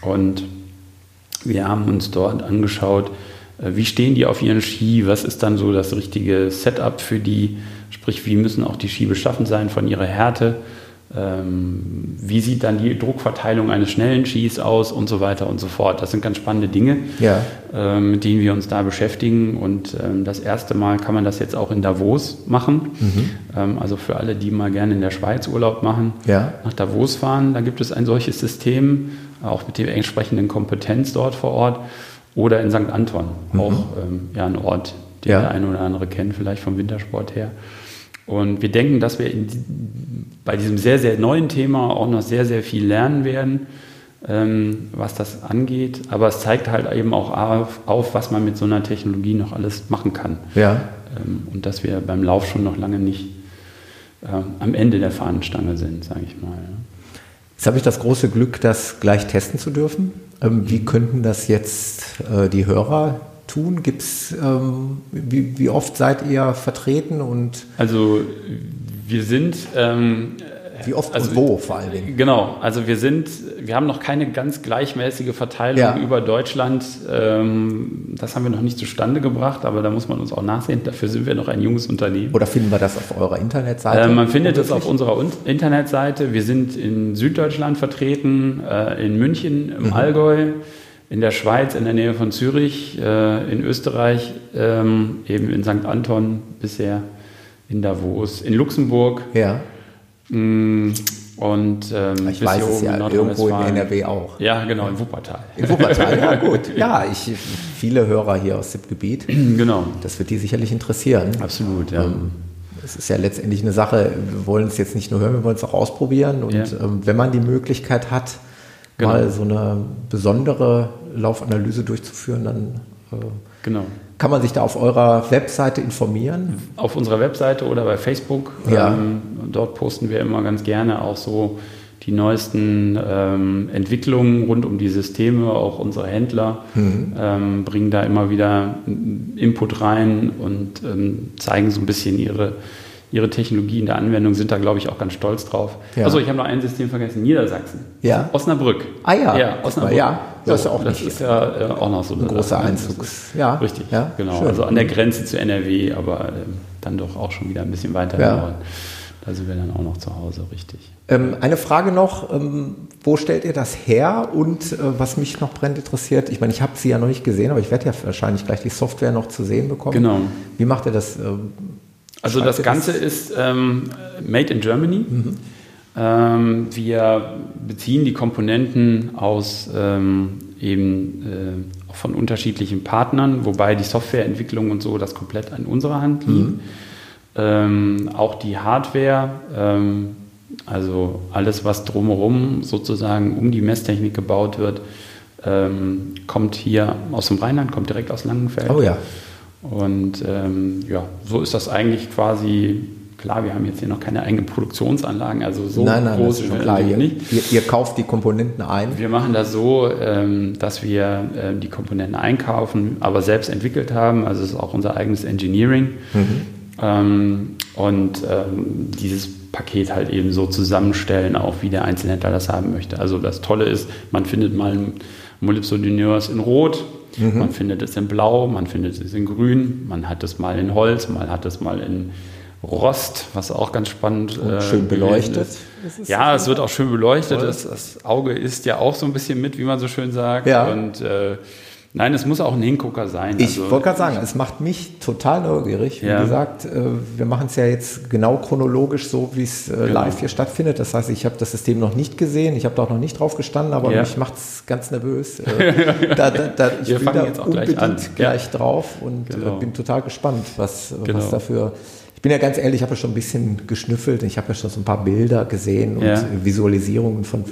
und wir haben uns dort angeschaut, äh, wie stehen die auf ihren Ski, was ist dann so das richtige Setup für die, sprich, wie müssen auch die Ski beschaffen sein von ihrer Härte, wie sieht dann die Druckverteilung eines schnellen Skis aus und so weiter und so fort. Das sind ganz spannende Dinge, ja. ähm, mit denen wir uns da beschäftigen. Und ähm, das erste Mal kann man das jetzt auch in Davos machen. Mhm. Ähm, also für alle, die mal gerne in der Schweiz Urlaub machen, ja. nach Davos fahren, da gibt es ein solches System, auch mit der entsprechenden Kompetenz dort vor Ort. Oder in St. Anton, mhm. auch ähm, ja, ein Ort, den ja. der eine oder andere kennt, vielleicht vom Wintersport her. Und wir denken, dass wir in, bei diesem sehr, sehr neuen Thema auch noch sehr, sehr viel lernen werden, ähm, was das angeht. Aber es zeigt halt eben auch auf, auf, was man mit so einer Technologie noch alles machen kann. Ja. Ähm, und dass wir beim Lauf schon noch lange nicht ähm, am Ende der Fahnenstange sind, sage ich mal. Jetzt habe ich das große Glück, das gleich testen zu dürfen. Ähm, wie könnten das jetzt äh, die Hörer tun? Gibt's, ähm, wie, wie, oft seid ihr vertreten? Und also wir sind ähm, wie oft also, und wo vor allen Dingen? Genau, also wir sind, wir haben noch keine ganz gleichmäßige Verteilung ja. über Deutschland. Ähm, das haben wir noch nicht zustande gebracht, aber da muss man uns auch nachsehen. Dafür sind wir noch ein junges Unternehmen. Oder finden wir das auf eurer Internetseite? Äh, man findet es auf unserer Internetseite. Wir sind in Süddeutschland vertreten, äh, in München, im mhm. Allgäu in der Schweiz, in der Nähe von Zürich, äh, in Österreich, ähm, eben in St. Anton bisher, in Davos, in Luxemburg. Ja. Mm, und ähm, ich weiß es ja, irgendwo in NRW auch. Ja, genau, in Wuppertal. In Wuppertal, ja gut. Ja, ich, viele Hörer hier aus dem Gebiet. Genau. Das wird die sicherlich interessieren. Absolut, ja. Ähm, es ist ja letztendlich eine Sache, wir wollen es jetzt nicht nur hören, wir wollen es auch ausprobieren. Und ja. ähm, wenn man die Möglichkeit hat, genau. mal so eine besondere Laufanalyse durchzuführen, dann äh, genau. kann man sich da auf eurer Webseite informieren. Auf unserer Webseite oder bei Facebook. Ja. Ähm, dort posten wir immer ganz gerne auch so die neuesten ähm, Entwicklungen rund um die Systeme. Auch unsere Händler mhm. ähm, bringen da immer wieder Input rein und ähm, zeigen so ein bisschen ihre ihre Technologie in der Anwendung sind da, glaube ich, auch ganz stolz drauf. Ja. Also ich habe noch ein System vergessen, Niedersachsen. Ja. Osnabrück. Ah ja. Ja, Osnabrück. Ja, das, so, ist, auch das ist ja äh, auch noch so ein großer Einzug. Ja. Richtig, ja, genau. Schön. Also an der Grenze zu NRW, aber äh, dann doch auch schon wieder ein bisschen weiter ja. Norden. Da sind wir dann auch noch zu Hause, richtig. Ähm, eine Frage noch, ähm, wo stellt ihr das her? Und äh, was mich noch brennend interessiert, ich meine, ich habe sie ja noch nicht gesehen, aber ich werde ja wahrscheinlich gleich die Software noch zu sehen bekommen. Genau. Wie macht ihr das? Ähm, also das Ganze ist ähm, made in Germany. Mhm. Ähm, wir beziehen die Komponenten aus ähm, eben äh, von unterschiedlichen Partnern, wobei die Softwareentwicklung und so das komplett in unserer Hand liegt. Mhm. Ähm, auch die Hardware, ähm, also alles, was drumherum sozusagen um die Messtechnik gebaut wird, ähm, kommt hier aus dem Rheinland, kommt direkt aus Langenfeld. Oh ja. Und ähm, ja, so ist das eigentlich quasi. Klar, wir haben jetzt hier noch keine eigenen Produktionsanlagen, also so nein, nein, groß ist schon klar. Ihr, nicht. Ihr, ihr, kauft die Komponenten ein? Wir machen das so, ähm, dass wir äh, die Komponenten einkaufen, aber selbst entwickelt haben. Also es ist auch unser eigenes Engineering. Mhm. Ähm, und ähm, dieses Paket halt eben so zusammenstellen, auch wie der Einzelhändler das haben möchte. Also das Tolle ist, man findet mal ein Molybsodineurs in Rot, Mhm. Man findet es in Blau, man findet es in Grün, man hat es mal in Holz, man hat es mal in Rost, was auch ganz spannend Und äh, schön beleuchtet. Ja, es wird auch schön beleuchtet. Das, das, Auge ist ja auch so ein bisschen mit, wie man so schön sagt. Ja. Und äh, Nein, es muss auch ein Hingucker sein. Ich also, wollte gerade sagen, es macht mich total neugierig. Wie ja. gesagt, äh, wir machen es ja jetzt genau chronologisch so, wie es äh, genau. live hier stattfindet. Das heißt, ich habe das System noch nicht gesehen, ich habe da auch noch nicht drauf gestanden, aber ja. mich macht es ganz nervös. Äh, da, da, da, ich wir da jetzt auch unbedingt gleich, an. gleich drauf und genau. bin total gespannt, was, genau. was dafür. Ich bin ja ganz ehrlich, ich habe ja schon ein bisschen geschnüffelt. Ich habe ja schon so ein paar Bilder gesehen und ja. Visualisierungen von,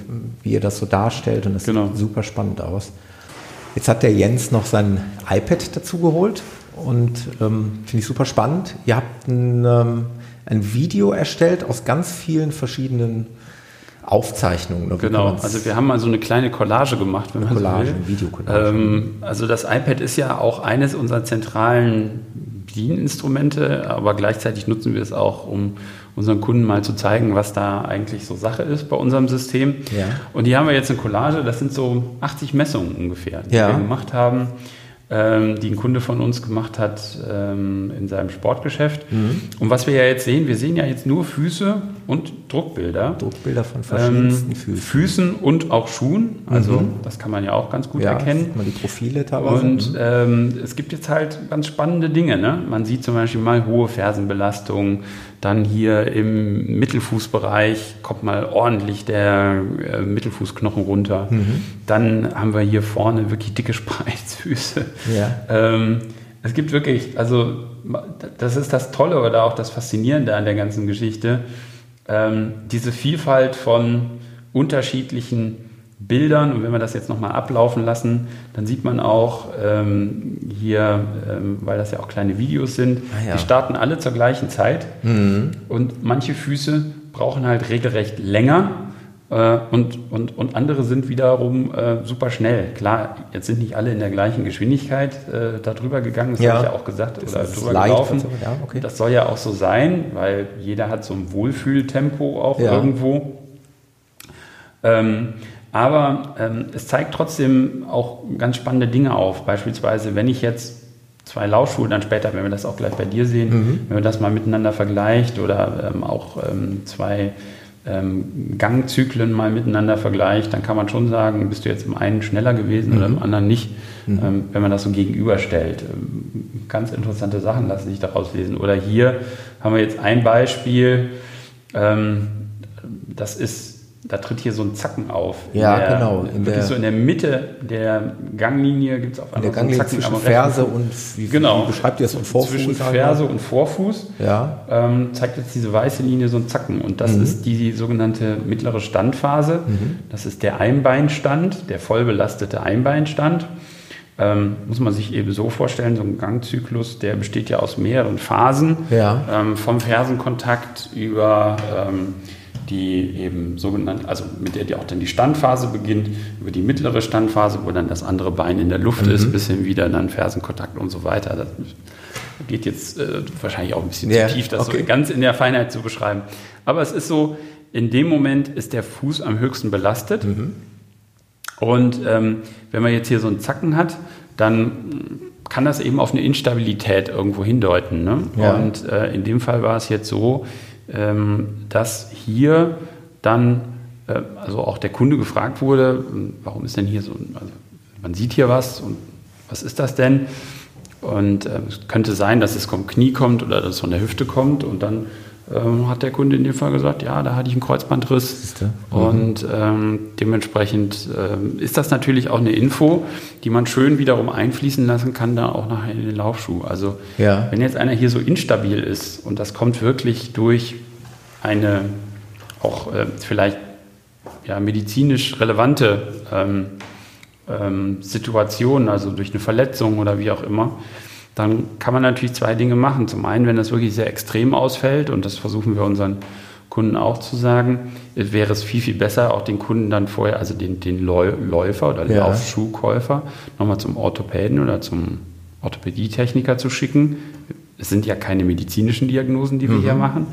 wie ihr das so darstellt und das genau. sieht super spannend aus. Jetzt hat der Jens noch sein iPad dazu geholt und ähm, finde ich super spannend. Ihr habt ein, ähm, ein Video erstellt aus ganz vielen verschiedenen Aufzeichnungen. Genau, also wir haben mal so eine kleine Collage gemacht, wenn man Collage, so will. Videocollage. Ähm, also das iPad ist ja auch eines unserer zentralen Bedieninstrumente, aber gleichzeitig nutzen wir es auch, um unseren Kunden mal zu zeigen, was da eigentlich so Sache ist bei unserem System. Ja. Und hier haben wir jetzt eine Collage, das sind so 80 Messungen ungefähr, die ja. wir gemacht haben. ähm, die ein Kunde von uns gemacht hat ähm, in seinem Sportgeschäft. Mhm. Und was wir ja jetzt sehen, wir sehen ja jetzt nur Füße und Druckbilder. Druckbilder von verschiedensten ähm, Füßen. Füßen und auch Schuhen. Also mhm. das kann man ja auch ganz gut ja, erkennen. Sieht man die Profile teilweise. Und mhm. ähm, es gibt jetzt halt ganz spannende Dinge. Ne? Man sieht zum Beispiel mal hohe Fersenbelastung. Dann hier im Mittelfußbereich kommt mal ordentlich der äh, Mittelfußknochen runter. Mhm. Dann haben wir hier vorne wirklich dicke Spreizfüße. Ja. Ähm, es gibt wirklich, also das ist das Tolle oder auch das Faszinierende an der ganzen Geschichte, ähm, diese Vielfalt von unterschiedlichen Bildern. Und wenn wir das jetzt nochmal ablaufen lassen, dann sieht man auch ähm, hier, ähm, weil das ja auch kleine Videos sind, ah, ja. die starten alle zur gleichen Zeit. Mhm. Und manche Füße brauchen halt regelrecht länger. Äh, und, und, und andere sind wiederum äh, super schnell. Klar, jetzt sind nicht alle in der gleichen Geschwindigkeit äh, darüber gegangen, das ja. habe ich ja auch gesagt, das oder drüber gelaufen. So, ja, okay. Das soll ja auch so sein, weil jeder hat so ein Wohlfühltempo auch irgendwo. Ähm, aber ähm, es zeigt trotzdem auch ganz spannende Dinge auf. Beispielsweise, wenn ich jetzt zwei Laufschuhe dann später, wenn wir das auch gleich bei dir sehen, mhm. wenn man das mal miteinander vergleicht oder ähm, auch ähm, zwei ähm, Gangzyklen mal miteinander vergleicht, dann kann man schon sagen, bist du jetzt im einen schneller gewesen mhm. oder im anderen nicht, mhm. Ähm, wenn man das so gegenüberstellt. Ähm, ganz interessante Sachen lassen sich daraus lesen. Oder hier haben wir jetzt ein Beispiel, das ist da tritt hier so ein Zacken auf. Ja, der, genau. In wirklich der, so in der Mitte der Ganglinie gibt es auf einmal so einen Zacken. Zwischen Ferse und, wie, genau, wie beschreibt ihr das, und Vorfuß? Zwischen Ferse und Vorfuß ja. ähm, zeigt jetzt diese weiße Linie so ein Zacken. Und das mhm. ist die sogenannte mittlere Standphase. Mhm. Das ist der Einbeinstand, der voll belastete Einbeinstand. Ähm, muss man sich eben so vorstellen, so ein Gangzyklus, der besteht ja aus mehreren Phasen. Ja. Ähm, vom Fersenkontakt über... Die eben sogenannt, also mit der die auch dann die Standphase beginnt, über die mittlere Standphase, wo dann das andere Bein in der Luft mhm. ist, bis hin wieder dann Fersenkontakt und so weiter. Das geht jetzt äh, wahrscheinlich auch ein bisschen yeah, zu tief, das okay. so ganz in der Feinheit zu beschreiben. Aber es ist so, in dem Moment ist der Fuß am höchsten belastet. Mhm. Und ähm, wenn man jetzt hier so einen Zacken hat, dann kann das eben auf eine Instabilität irgendwo hindeuten. Ne? Ja. Und äh, in dem Fall war es jetzt so, dass hier dann, äh, also auch der Kunde gefragt wurde, warum ist denn hier so, also man sieht hier was und was ist das denn? Und äh, es könnte sein, dass es vom Knie kommt oder dass es von der Hüfte kommt und dann ähm, hat der Kunde in dem Fall gesagt, ja, da hatte ich einen Kreuzbandriss. Mhm. Und ähm, dementsprechend ähm, ist das natürlich auch eine Info, die man schön wiederum einfließen lassen kann, da auch nachher in den Laufschuh. Also ja. wenn jetzt einer hier so instabil ist und das kommt wirklich durch eine auch äh, vielleicht ja, medizinisch relevante ähm, ähm, Situation, also durch eine Verletzung oder wie auch immer, dann kann man natürlich zwei Dinge machen. Zum einen, wenn das wirklich sehr extrem ausfällt, und das versuchen wir unseren Kunden auch zu sagen, wäre es viel, viel besser, auch den Kunden dann vorher, also den, den Läufer oder den ja. Laufschuhkäufer, nochmal zum Orthopäden oder zum Orthopädietechniker zu schicken. Es sind ja keine medizinischen Diagnosen, die wir mhm. hier machen.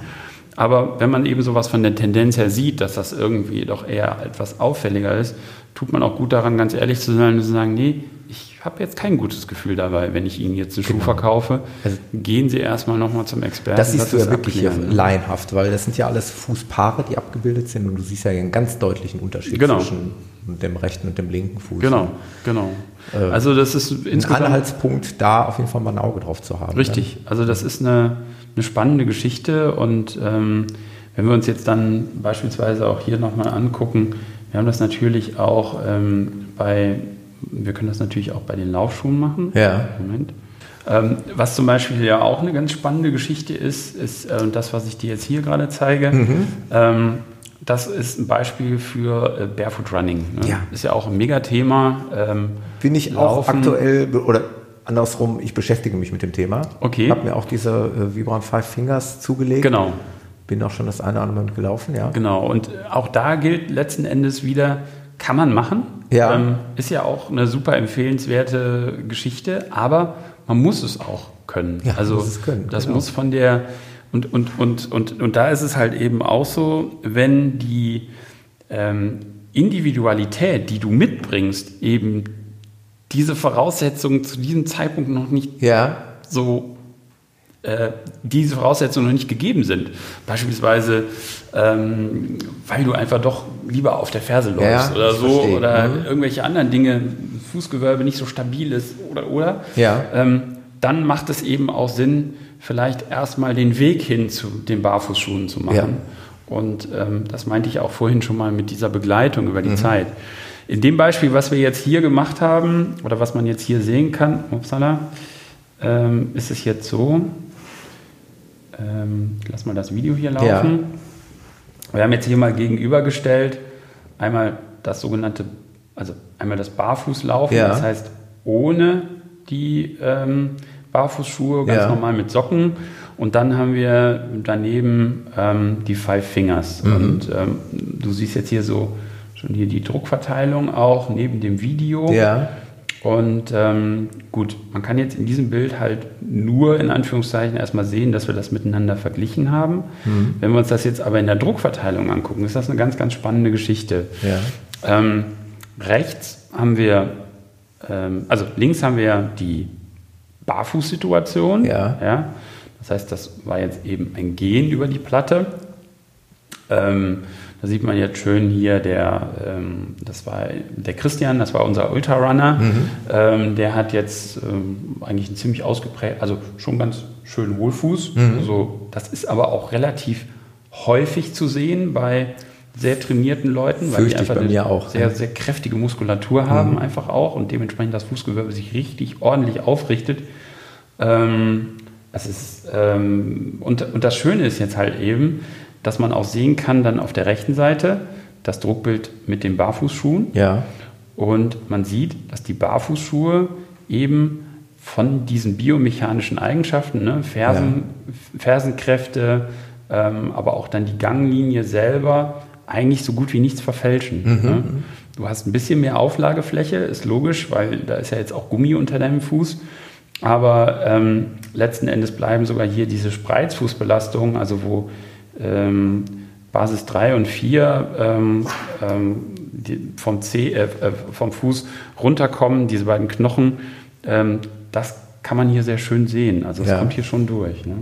Aber wenn man eben sowas von der Tendenz her sieht, dass das irgendwie doch eher etwas auffälliger ist, tut man auch gut daran, ganz ehrlich zu sein und zu sagen, nee, ich habe jetzt kein gutes Gefühl dabei, wenn ich Ihnen jetzt einen genau. Schuh verkaufe. Also, Gehen Sie erstmal nochmal zum Experten. Das siehst du ja wirklich hier laienhaft, weil das sind ja alles Fußpaare, die abgebildet sind und du siehst ja einen ganz deutlichen Unterschied genau. zwischen dem rechten und dem linken Fuß. Genau, genau. Äh, also das ist ein Anhaltspunkt, da auf jeden Fall mal ein Auge drauf zu haben. Richtig, ne? also das ist eine, eine spannende Geschichte und ähm, wenn wir uns jetzt dann beispielsweise auch hier nochmal angucken, wir haben das natürlich auch ähm, bei wir können das natürlich auch bei den Laufschuhen machen. Ja. Moment. Ähm, was zum Beispiel ja auch eine ganz spannende Geschichte ist, ist äh, das, was ich dir jetzt hier gerade zeige. Mhm. Ähm, das ist ein Beispiel für äh, Barefoot Running. Ne? Ja. Ist ja auch ein Megathema. Ähm, Bin ich Laufen. auch aktuell oder andersrum, ich beschäftige mich mit dem Thema. Okay. Habe mir auch diese äh, Vibram Five Fingers zugelegt. Genau. Bin auch schon das eine oder andere Mal gelaufen, ja. Genau. Und auch da gilt letzten Endes wieder, kann man machen. Ja. Ähm, ist ja auch eine super empfehlenswerte Geschichte, aber man muss es auch können. Ja, also muss können, das genau. muss von der und, und, und, und, und da ist es halt eben auch so, wenn die ähm, Individualität, die du mitbringst, eben diese Voraussetzungen zu diesem Zeitpunkt noch nicht Ja. so äh, diese Voraussetzungen noch nicht gegeben sind. Beispielsweise, ähm, weil du einfach doch lieber auf der Ferse läufst Ja, oder so verstehe. oder Mhm. irgendwelche anderen Dinge, Fußgewölbe nicht so stabil ist oder oder. Ja. Ähm, dann macht es eben auch Sinn, vielleicht erstmal den Weg hin zu den Barfußschuhen zu machen. Ja. Und ähm, das meinte ich auch vorhin schon mal mit dieser Begleitung über die Mhm. Zeit. In dem Beispiel, was wir jetzt hier gemacht haben oder was man jetzt hier sehen kann, upsala, ähm, ist es jetzt so, ähm, lass mal das Video hier laufen. Ja. Wir haben jetzt hier mal gegenübergestellt, einmal das sogenannte, also einmal das Barfußlaufen, Ja. das heißt ohne die ähm, Barfußschuhe, ganz Ja. normal mit Socken. Und dann haben wir daneben ähm, die Five Fingers. Mhm. Und ähm, du siehst jetzt hier so schon hier die Druckverteilung auch neben dem Video. Ja. Und ähm, gut, man kann jetzt in diesem Bild halt nur in Anführungszeichen erstmal sehen, dass wir das miteinander verglichen haben. Mhm. Wenn wir uns das jetzt aber in der Druckverteilung angucken, ist das eine ganz, ganz spannende Geschichte. Ja. Ähm, rechts haben wir, ähm, also links haben wir die Barfußsituation. Ja. ja. Das heißt, das war jetzt eben ein Gehen über die Platte. Da sieht man jetzt schön hier, der, ähm, das war der Christian, das war unser Ultrarunner. Ähm, der hat jetzt ähm, eigentlich einen ziemlich ausgeprägt, also schon ganz schön Wohlfuß. Also, das ist aber auch relativ häufig zu sehen bei sehr trainierten Leuten, weil Fürchte die einfach eine auch, sehr, ja. sehr kräftige Muskulatur haben, einfach auch und dementsprechend das Fußgewölbe sich richtig ordentlich aufrichtet. Ähm, es ist, ähm, und, und das Schöne ist jetzt halt eben, dass man auch sehen kann, dann auf der rechten Seite das Druckbild mit den Barfußschuhen. Ja. Und man sieht, dass die Barfußschuhe eben von diesen biomechanischen Eigenschaften, ne, Fersen, Fersenkräfte, ähm, aber auch dann die Ganglinie selber, eigentlich so gut wie nichts verfälschen. Ne? Du hast ein bisschen mehr Auflagefläche, ist logisch, weil da ist ja jetzt auch Gummi unter deinem Fuß. Aber ähm, letzten Endes bleiben sogar hier diese Spreizfußbelastungen, also wo ähm, Basis 3 und 4 ähm, ähm, die vom, Zeh, äh, äh, vom Fuß runterkommen, diese beiden Knochen, ähm, das kann man hier sehr schön sehen. Also es Ja. kommt hier schon durch. Ne?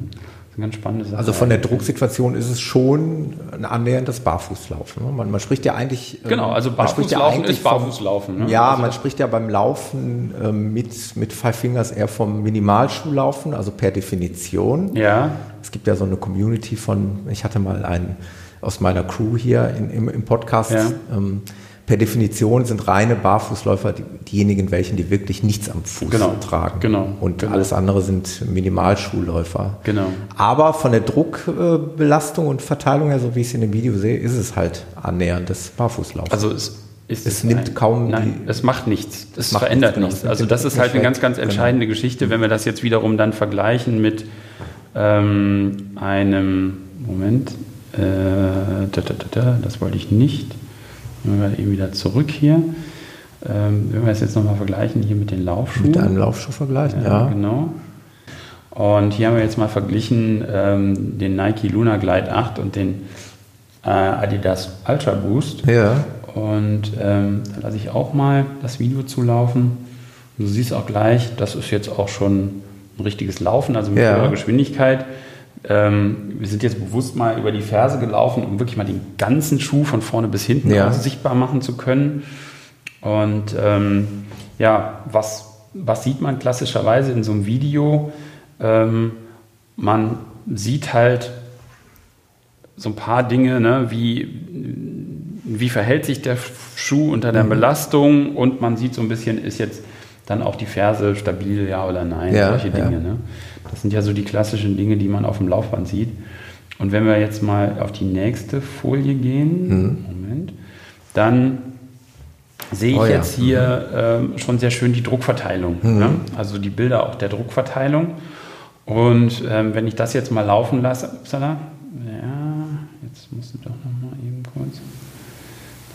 Eine ganz spannende Sache. Also von der Drucksituation ist es schon ein annäherndes Barfußlaufen. ne? Man, man spricht ja eigentlich. ähm, Genau, also Barfußlaufen eigentlich ist vom- Barfußlaufen, ne? Ja, Also man spricht ja beim Laufen ähm, mit, mit Five Fingers eher vom Minimalschuhlaufen, also per Definition. Ja, Es gibt ja so eine Community von, ich hatte mal einen aus meiner Crew hier in, im, im Podcast. Ja. Ähm, per Definition sind reine Barfußläufer die, diejenigen, welchen die wirklich nichts am Fuß Genau, tragen. genau, Und genau. alles andere sind Minimalschuhläufer. genau. Aber von der Druckbelastung und Verteilung her, so wie ich es in dem Video sehe, ist es halt annähernd des Barfußlaufs. Also es, ist Es nimmt kaum Nein, die- es macht nichts. Es, macht verändert nichts, genau. nichts. Also das ist halt eine weg. ganz, ganz Genau. entscheidende Geschichte, wenn wir das jetzt wiederum dann vergleichen mit ähm, einem Moment. Äh, da, da, da, das wollte ich nicht. Gehen wir eben wieder zurück hier. Ähm, wenn wir es jetzt nochmal vergleichen hier mit den Laufschuhen. Mit einem Laufschuh vergleichen, Ja, ja. genau. Und hier haben wir jetzt mal verglichen ähm, den Nike Luna Glide 8 und den äh, Adidas Ultra Boost. Ja, Und ähm, da lasse ich auch mal das Video zulaufen. Du siehst auch gleich, das ist jetzt auch schon ein richtiges Laufen, also mit Ja. höherer Geschwindigkeit. Ähm, wir sind jetzt bewusst mal über die Ferse gelaufen, um wirklich mal den ganzen Schuh von vorne bis hinten Ja. sichtbar machen zu können. Und ähm, ja, was, was sieht man klassischerweise in so einem Video? Ähm, man sieht halt so ein paar Dinge, ne, wie, wie verhält sich der Schuh unter der Belastung und man sieht so ein bisschen, ist jetzt dann auch die Ferse stabil, ja oder nein, Ja, solche ja. Dinge. Ne? Das sind ja so die klassischen Dinge, die man auf dem Laufband sieht. Und wenn wir jetzt mal auf die nächste Folie gehen, Mhm. Moment, dann sehe ich Oh ja. jetzt hier ähm, schon sehr schön die Druckverteilung. Mhm. Ne? Also die Bilder auch der Druckverteilung. Und ähm, wenn ich das jetzt mal laufen lasse, upsala, ja, jetzt musst du doch noch mal eben kurz.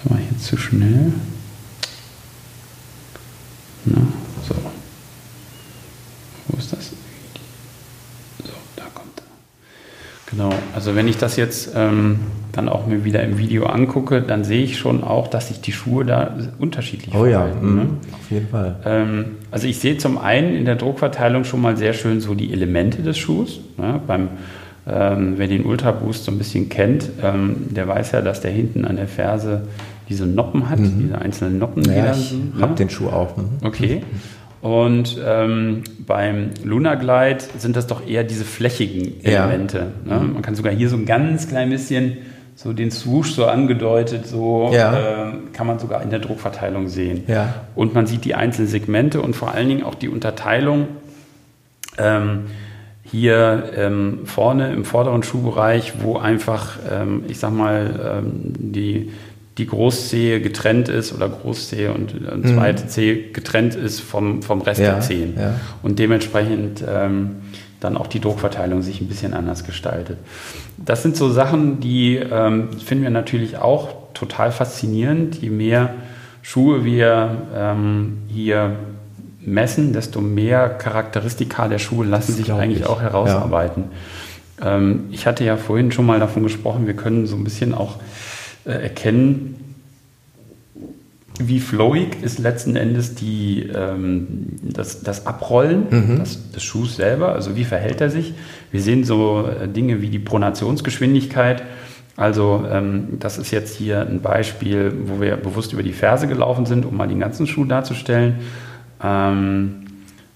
Da war ich jetzt zu schnell. Na, so. Wo ist das? So, da kommt er. Genau, also wenn ich das jetzt ähm, dann auch mir wieder im Video angucke, dann sehe ich schon auch, dass sich die Schuhe da unterschiedlich oh verhalten. Ja, ne? Mhm. auf jeden Fall. Ähm, also ich sehe zum einen in der Druckverteilung schon mal sehr schön so die Elemente des Schuhs. Ne? Beim, ähm, wer den Ultra Boost so ein bisschen kennt, ähm, der weiß ja, dass der hinten an der Ferse diese Noppen hat, mhm. diese einzelnen Noppen. Ja, ich ne? habe den Schuh auch. Mhm. Okay. Und ähm, beim Lunar Glide sind das doch eher diese flächigen Elemente. Ja. Ne? Man kann sogar hier so ein ganz klein bisschen so den Swoosh so angedeutet, so ja. äh, kann man sogar in der Druckverteilung sehen. Ja. Und man sieht die einzelnen Segmente und vor allen Dingen auch die Unterteilung. Ähm, hier ähm, vorne im vorderen Schuhbereich, wo einfach, ähm, ich sag mal, ähm, die die Großzehe getrennt ist oder Großzehe und mhm. zweite Zehe getrennt ist vom, vom Rest ja, der Zehen. Ja. Und dementsprechend ähm, dann auch die Druckverteilung sich ein bisschen anders gestaltet. Das sind so Sachen, die ähm, finden wir natürlich auch total faszinierend. Je mehr Schuhe wir ähm, hier messen, desto mehr Charakteristika der Schuhe lassen sich eigentlich ich. auch herausarbeiten. Ja. Ähm, ich hatte ja vorhin schon mal davon gesprochen, wir können so ein bisschen auch äh, erkennen, wie flowig ist letzten Endes die, ähm, das, das Abrollen mhm. des, des Schuhs selber, also wie verhält er sich. Wir sehen so äh, Dinge wie die Pronationsgeschwindigkeit. Also ähm, das ist jetzt hier ein Beispiel, wo wir bewusst über die Ferse gelaufen sind, um mal den ganzen Schuh darzustellen. Ähm,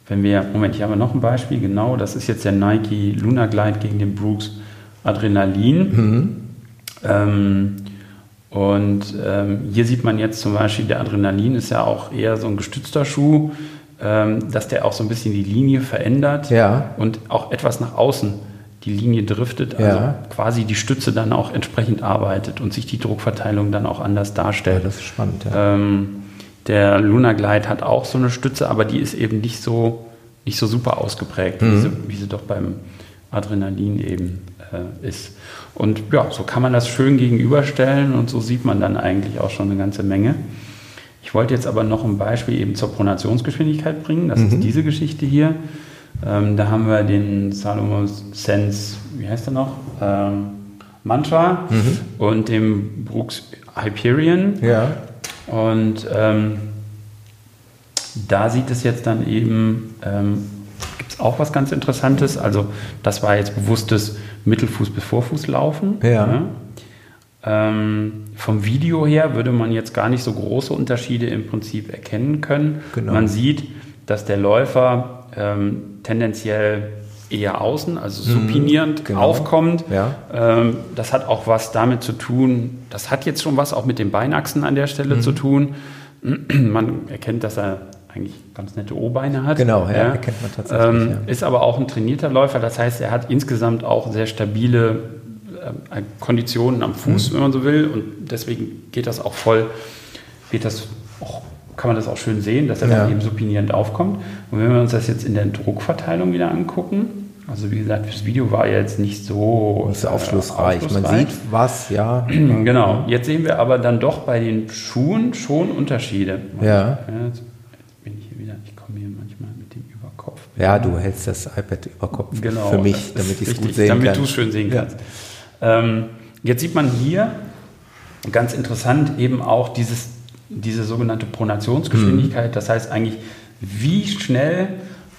wenn wir, Moment, hier haben wir noch ein Beispiel, genau, das ist jetzt der Nike Lunar Glide gegen den Brooks Adrenalin. Mhm. Und ähm, hier sieht man jetzt zum Beispiel, der Adrenalin ist ja auch eher so ein gestützter Schuh, ähm, dass der auch so ein bisschen die Linie verändert ja. und auch etwas nach außen die Linie driftet, also ja. quasi die Stütze dann auch entsprechend arbeitet und sich die Druckverteilung dann auch anders darstellt. Ja, das ist spannend. Ja. Ähm, der Lunar Glide hat auch so eine Stütze, aber die ist eben nicht so, nicht so super ausgeprägt, mhm. wie, sie, wie, sie, doch beim Adrenalin eben äh, ist. Und ja, so kann man das schön gegenüberstellen und so sieht man dann eigentlich auch schon eine ganze Menge. Ich wollte jetzt aber noch ein Beispiel eben zur Pronationsgeschwindigkeit bringen. Das mhm. ist diese Geschichte hier. Ähm, da haben wir den Salomon Sense, wie heißt er noch? Ähm, Mantra mhm. und dem Brooks Hyperion. Ja. Und ähm, da sieht es jetzt dann eben, ähm, gibt es auch was ganz Interessantes. Also das war jetzt bewusstes Mittelfuß bis Vorfuß laufen. Ja. Ne? Ähm, vom Video her würde man jetzt gar nicht so große Unterschiede im Prinzip erkennen können. Genau. Man sieht, dass der Läufer ähm, tendenziell eher außen, also mhm, supinierend genau. aufkommt. Ja. Ähm, das hat auch was damit zu tun, das hat jetzt schon was auch mit den Beinachsen an der Stelle mhm. zu tun. Man erkennt, dass er eigentlich ganz nette O-Beine hat. Genau, ja, ja. erkennt man tatsächlich. Ähm, ja. Ist aber auch ein trainierter Läufer, das heißt, er hat insgesamt auch sehr stabile äh, Konditionen am Fuß, mhm. wenn man so will. Und deswegen geht das auch voll, geht das auch, kann man das auch schön sehen, dass er ja. dann eben supinierend aufkommt. Und wenn wir uns das jetzt in der Druckverteilung wieder angucken, also wie gesagt, das Video war jetzt nicht so so aufschlussreich. Äh, aufschlussreich. Man sieht was, ja. genau. Jetzt sehen wir aber dann doch bei den Schuhen schon Unterschiede. Ja. Jetzt bin ich hier wieder, ich komme hier manchmal mit dem Überkopf. Ja, du hältst das iPad über Kopf genau, für mich, damit ich es gut sehen damit kann. Damit du es schön sehen kannst. Ähm, jetzt sieht man hier ganz interessant eben auch dieses, diese sogenannte Pronationsgeschwindigkeit. Mhm. Das heißt eigentlich, wie schnell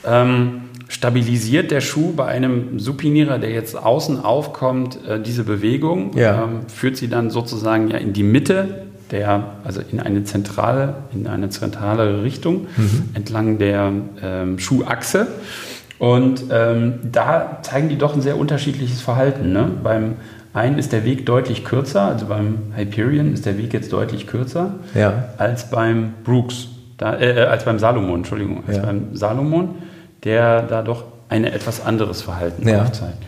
ähm, stabilisiert der Schuh bei einem Supinierer, der jetzt außen aufkommt, äh, diese Bewegung, ja. ähm, führt sie dann sozusagen ja in die Mitte der, also in eine zentrale, in eine zentrale Richtung mhm. entlang der ähm, Schuhachse. Und ähm, da zeigen die doch ein sehr unterschiedliches Verhalten. Ne? Beim einen ist der Weg deutlich kürzer, also beim Hyperion ist der Weg jetzt deutlich kürzer ja. als beim Brooks, da, äh, als beim Salomon, Entschuldigung, als ja. beim Salomon der da doch ein etwas anderes Verhalten ja. aufzeigt.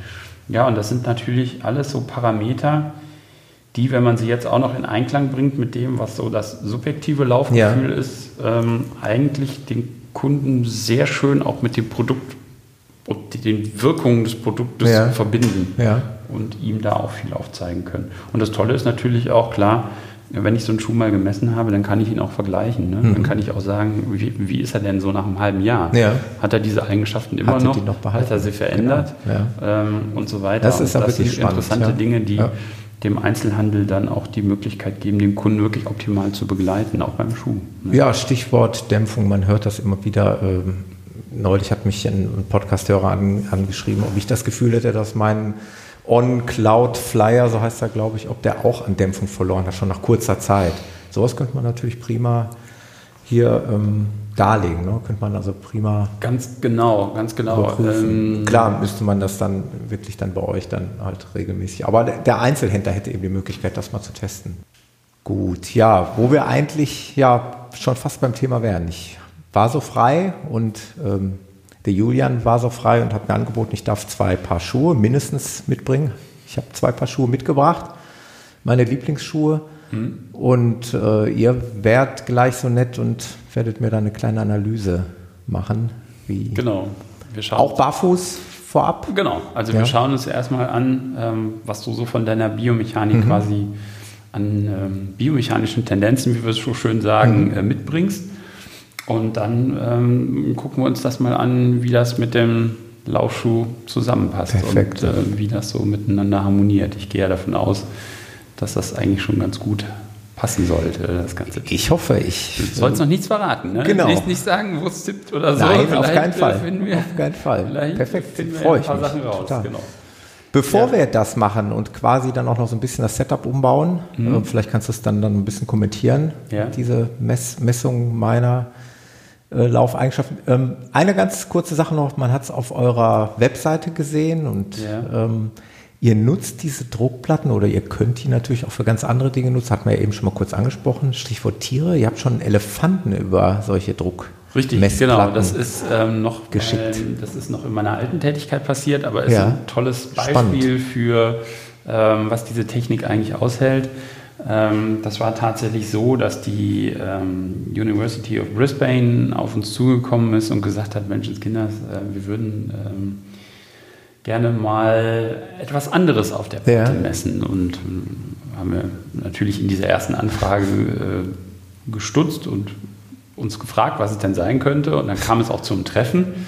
Ja, und das sind natürlich alles so Parameter, die, wenn man sie jetzt auch noch in Einklang bringt mit dem, was so das subjektive Laufgefühl ja. ist, ähm, eigentlich den Kunden sehr schön auch mit dem Produkt und den Wirkungen des Produktes ja. verbinden ja. und ihm da auch viel aufzeigen können. Und das Tolle ist natürlich auch klar, wenn ich so einen Schuh mal gemessen habe, dann kann ich ihn auch vergleichen. Ne? Mhm. Dann kann ich auch sagen, wie, wie, ist er denn so nach einem halben Jahr? Ja. Hat er diese Eigenschaften immer noch? noch Hat er sie verändert? Genau. Ähm, und so weiter. Das, ist und das sind spannend, interessante ja. Dinge, die dem Einzelhandel dann auch die Möglichkeit geben, den Kunden wirklich optimal zu begleiten, auch beim Schuh. Ne? Ja, Stichwort Dämpfung, man hört das immer wieder. Ähm, neulich hat mich ein Podcast-Hörer an, angeschrieben, ob ich das Gefühl hätte, dass mein On-Cloud-Flyer, so heißt er, glaube ich, ob der auch an Dämpfung verloren hat, schon nach kurzer Zeit. Sowas könnte man natürlich prima hier ähm, darlegen. Ne? Könnte man also prima. Ganz genau, ganz genau. Ähm, Klar müsste man das dann wirklich dann bei euch dann halt regelmäßig. Aber der Einzelhändler hätte eben die Möglichkeit, das mal zu testen. Gut, ja, wo wir eigentlich ja schon fast beim Thema wären. Ich war so frei und ähm, der Julian war so frei und hat mir angeboten, ich darf zwei Paar Schuhe mindestens mitbringen. Ich habe zwei Paar Schuhe mitgebracht, meine Lieblingsschuhe. Mhm. Und äh, ihr werdet gleich so nett und werdet mir dann eine kleine Analyse machen. Wie genau. Wir schauen auch barfuß vorab? Genau. Also ja. wir schauen uns erstmal an, ähm, was du so von deiner Biomechanik mhm. quasi an ähm, biomechanischen Tendenzen, wie wir es so schön sagen, mhm. äh, mitbringst. Und dann ähm, gucken wir uns das mal an, wie das mit dem Laufschuh zusammenpasst Perfekt. und äh, wie das so miteinander harmoniert. Ich gehe ja davon aus, dass das eigentlich schon ganz gut passen sollte, das Ganze. Ich hoffe, ich. Du sollst noch nichts verraten, ne? Genau. Nicht, nicht sagen, wo es tippt oder so. Nein, auf keinen Fall. Wir, auf keinen Fall. Perfekt. Finden wir Freue ich ein paar mich. Sachen raus. Total. Genau. Bevor ja. wir das machen und quasi dann auch noch so ein bisschen das Setup umbauen, mhm. äh, vielleicht kannst du es dann, dann ein bisschen kommentieren, ja. diese Mess Messung meiner äh, Laufeigenschaften. Ähm, eine ganz kurze Sache noch, man hat es auf eurer Webseite gesehen und ja. ähm, Ihr nutzt diese Druckplatten oder ihr könnt die natürlich auch für ganz andere Dinge nutzen. Hat man ja eben schon mal kurz angesprochen. Stichwort Tiere. Ihr habt schon Elefanten über solche Druck. Richtig, genau. Das ist ähm, noch geschickt. Äh, das ist noch in meiner alten Tätigkeit passiert, aber ist ja. ein tolles Beispiel Spannend. für ähm, was diese Technik eigentlich aushält. Ähm, das war tatsächlich so, dass die ähm, University of Brisbane auf uns zugekommen ist und gesagt hat, Menschenskinder, äh, wir würden ähm, gerne mal etwas anderes auf der Platte ja. messen. Und äh, haben wir natürlich in dieser ersten Anfrage äh, gestutzt und uns gefragt, was es denn sein könnte. Und dann kam es auch zum Treffen.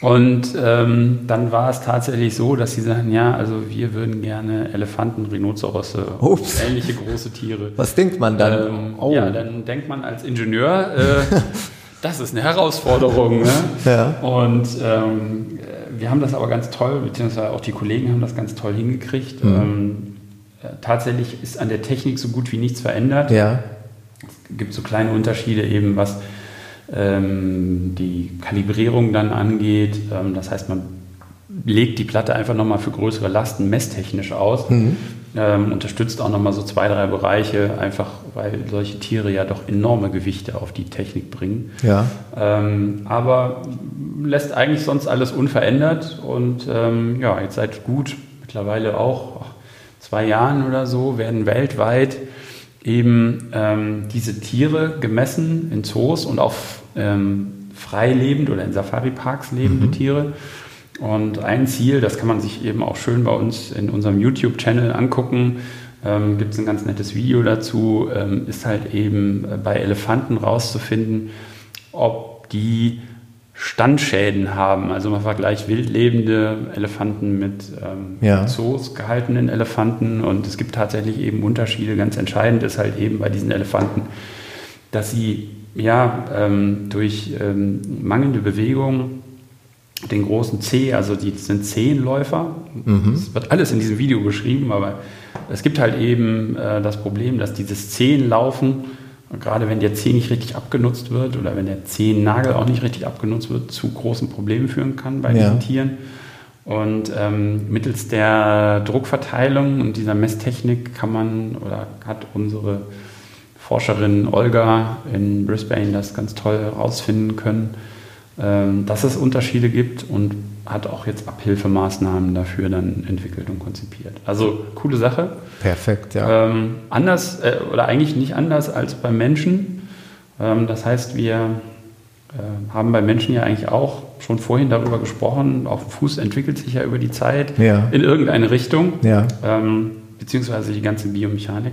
Und ähm, dann war es tatsächlich so, dass sie sagen, ja, also wir würden gerne Elefanten, Rhinozerosse, Ups. ähnliche große Tiere. Was denkt man dann? Ähm, oh. Ja, dann denkt man als Ingenieur, äh, das ist eine Herausforderung. Ne? Ja. Und ähm, wir haben das aber ganz toll, beziehungsweise auch die Kollegen haben das ganz toll hingekriegt. Mhm. Ähm, äh, tatsächlich ist an der Technik so gut wie nichts verändert. Ja. Es gibt so kleine Unterschiede eben, was ähm, die Kalibrierung dann angeht. Ähm, das heißt, man legt die Platte einfach nochmal für größere Lasten messtechnisch aus. Mhm. Ähm, unterstützt auch nochmal so zwei, drei Bereiche, einfach weil solche Tiere ja doch enorme Gewichte auf die Technik bringen. Ja. Ähm, aber lässt eigentlich sonst alles unverändert und ähm, ja, jetzt seit gut mittlerweile auch zwei Jahren oder so werden weltweit eben ähm, diese Tiere gemessen in Zoos und auf ähm, frei lebend oder in Safari-Parks lebende mhm. Tiere. Und ein Ziel, das kann man sich eben auch schön bei uns in unserem YouTube-Channel angucken, ähm, gibt es ein ganz nettes Video dazu, ähm, ist halt eben äh, bei Elefanten rauszufinden, ob die Standschäden haben. Also man vergleicht wildlebende Elefanten mit ähm, ja. Zoos gehaltenen Elefanten und es gibt tatsächlich eben Unterschiede. Ganz entscheidend ist halt eben bei diesen Elefanten, dass sie ja ähm, durch ähm, mangelnde Bewegung den großen C, also die sind Zehenläufer. Mhm. Das wird alles in diesem Video beschrieben, aber es gibt halt eben äh, das Problem, dass dieses Zehenlaufen, gerade wenn der Zeh nicht richtig abgenutzt wird oder wenn der Zehennagel auch nicht richtig abgenutzt wird, zu großen Problemen führen kann bei ja. diesen Tieren. Und ähm, mittels der Druckverteilung und dieser Messtechnik kann man oder hat unsere Forscherin Olga in Brisbane das ganz toll herausfinden können dass es Unterschiede gibt und hat auch jetzt Abhilfemaßnahmen dafür dann entwickelt und konzipiert. Also coole Sache. Perfekt, ja. Ähm, anders äh, oder eigentlich nicht anders als beim Menschen. Ähm, das heißt, wir äh, haben bei Menschen ja eigentlich auch schon vorhin darüber gesprochen, auch Fuß entwickelt sich ja über die Zeit ja. in irgendeine Richtung, ja. ähm, beziehungsweise die ganze Biomechanik.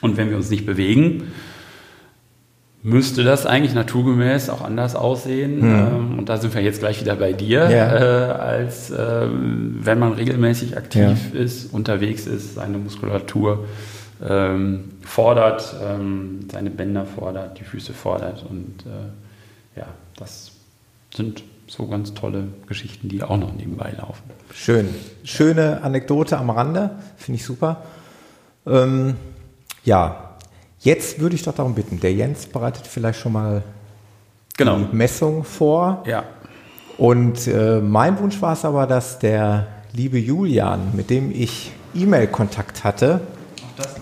Und wenn wir uns nicht bewegen, müsste das eigentlich naturgemäß auch anders aussehen. Mhm. Ähm, und da sind wir jetzt gleich wieder bei dir, Ja. äh, als äh, wenn man regelmäßig aktiv ist, unterwegs ist, seine Muskulatur ähm, fordert, ähm, seine Bänder fordert, die Füße fordert. Und äh, ja, das sind so ganz tolle Geschichten, die auch noch nebenbei laufen. Schön. Schöne Anekdote am Rande. Finde ich super. Ähm, ja, jetzt würde ich doch darum bitten. Der Jens bereitet vielleicht schon mal Genau. die Messung vor. Ja. Und äh, mein Wunsch war es aber, dass der liebe Julian, mit dem ich E-Mail-Kontakt hatte,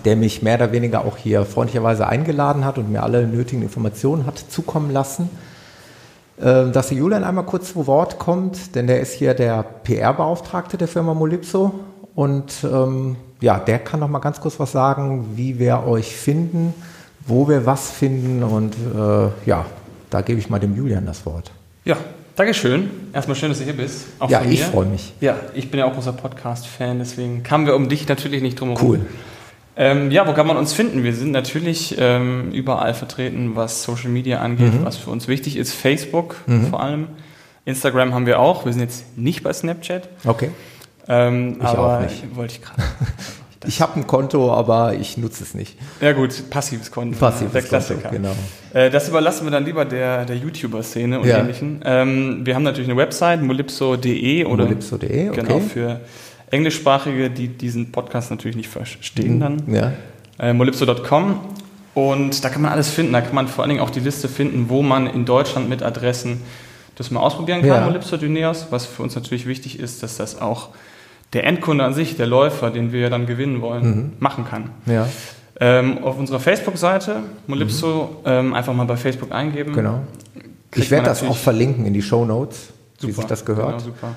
der mich mehr oder weniger auch hier freundlicherweise eingeladen hat und mir alle nötigen Informationen hat zukommen lassen, äh, dass der Julian einmal kurz zu Wort kommt, denn der ist hier der PR-Beauftragte der Firma Molipso und ähm, ja, der kann noch mal ganz kurz was sagen, wie wir euch finden, wo wir was finden und äh, ja, da gebe ich mal dem Julian das Wort. Ja, Dankeschön. Erstmal schön, dass du hier bist. Auch Ja, ich freue mich. Ja, ich bin ja auch großer Podcast-Fan, deswegen kamen wir um dich natürlich nicht drum herum. Cool. Ähm, ja, wo kann man uns finden? Wir sind natürlich ähm, überall vertreten, was Social Media angeht, Mhm. was für uns wichtig ist. Facebook vor allem. Instagram haben wir auch. Wir sind jetzt nicht bei Snapchat. Okay. Ähm, Ich aber auch nicht. wollte ich gerade. Ich habe ein Konto, aber ich nutze es nicht. Ja gut, passives Konto. Passives der Konto, Klassiker. genau. Äh, das überlassen wir dann lieber der, der YouTuber-Szene und Ja. ähnlichen. Ähm, wir haben natürlich eine Website, molipso.de oder Molipso.de, okay. genau für Englischsprachige, die diesen Podcast natürlich nicht verstehen dann. Ja. Äh, molipso.com und da kann man alles finden. Da kann man vor allen Dingen auch die Liste finden, wo man in Deutschland mit Adressen das mal ausprobieren kann, Ja. Molipso Dyneos. Was für uns natürlich wichtig ist, dass das auch der Endkunde an sich, der Läufer, den wir dann gewinnen wollen, Mhm. machen kann. Ja, Ähm, auf unserer Facebook-Seite, Molipso, ähm, einfach mal bei Facebook eingeben. Mhm. genau. Ich werde das auch verlinken in die Show Notes, wie sich das gehört. Genau, super.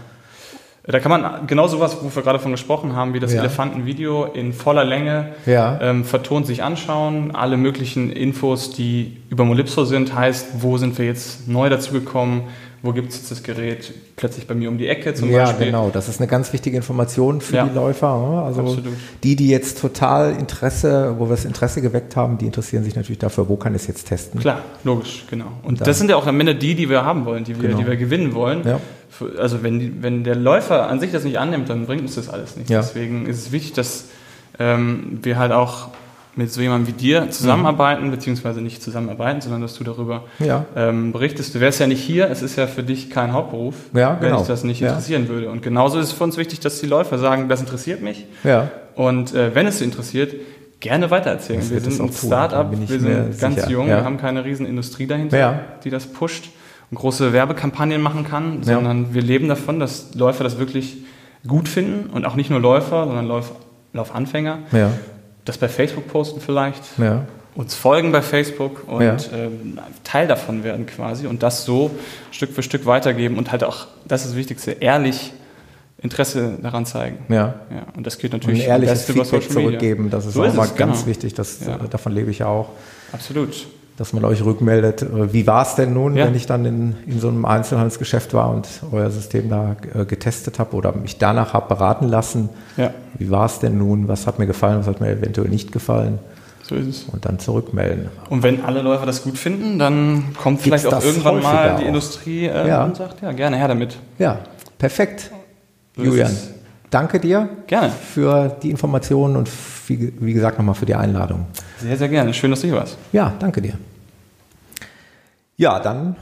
Da kann man genau sowas, wo wir gerade von gesprochen haben, wie das Ja. Elefantenvideo in voller Länge Ja. ähm, vertont sich anschauen. Alle möglichen Infos, die über Molipso sind, heißt, wo sind wir jetzt neu dazugekommen, wo gibt es jetzt das Gerät plötzlich bei mir um die Ecke zum ja, Beispiel. genau. Das ist eine ganz wichtige Information für Ja. die Läufer. ne? Also Absolut. die, die jetzt total Interesse, wo wir das Interesse geweckt haben, die interessieren sich natürlich dafür, wo kann ich es jetzt testen. Klar, logisch, genau. Und dann- das sind ja auch am Ende die, die wir haben wollen, die wir, Genau. die wir gewinnen wollen. Ja. Also wenn, wenn der Läufer an sich das nicht annimmt, dann bringt uns das alles nichts. Ja. Deswegen ist es wichtig, dass ähm, wir halt auch mit so jemandem wie dir zusammenarbeiten, beziehungsweise nicht zusammenarbeiten, sondern dass du darüber Ja. ähm, berichtest. Du wärst ja nicht hier, es ist ja für dich kein Hauptberuf, Ja, wenn genau. dich das nicht Ja. interessieren würde. Und genauso ist es für uns wichtig, dass die Läufer sagen, das interessiert mich. Ja. Und äh, wenn es sie interessiert, gerne weitererzählen. Das wir sind ein Start-up, wir sind ganz sicher. jung, wir haben keine riesen Industrie dahinter, die das pusht und große Werbekampagnen machen kann, sondern wir leben davon, dass Läufer das wirklich gut finden und auch nicht nur Läufer, sondern Lauf, Laufanfänger. Ja. Das bei Facebook posten vielleicht, Ja. uns folgen bei Facebook und Ja. ähm, Teil davon werden quasi und das so Stück für Stück weitergeben und halt auch, das ist das Wichtigste, ehrlich Interesse daran zeigen. Ja. Ja, und das geht Und natürlich ein ehrliches Feedback zurückgeben, das ist So auch ist mal es, ganz genau. wichtig. Das, davon lebe ich ja auch. Absolut. Dass man euch rückmeldet, äh, wie war es denn nun, Ja. wenn ich dann in, in so einem Einzelhandelsgeschäft war und euer System da äh, getestet habe oder mich danach habe beraten lassen. Ja, Wie war es denn nun, was hat mir gefallen, was hat mir eventuell nicht gefallen so ist es. und dann zurückmelden. Und wenn alle Läufer das gut finden, dann kommt vielleicht auch irgendwann mal die auch. Industrie äh, Ja. und sagt, ja, gerne her damit. Ja, perfekt. So Julian, danke dir Gerne. für die Informationen und wie, wie gesagt nochmal für die Einladung. Sehr, sehr gerne. Schön, dass du hier warst. Ja, danke dir. Ja, dann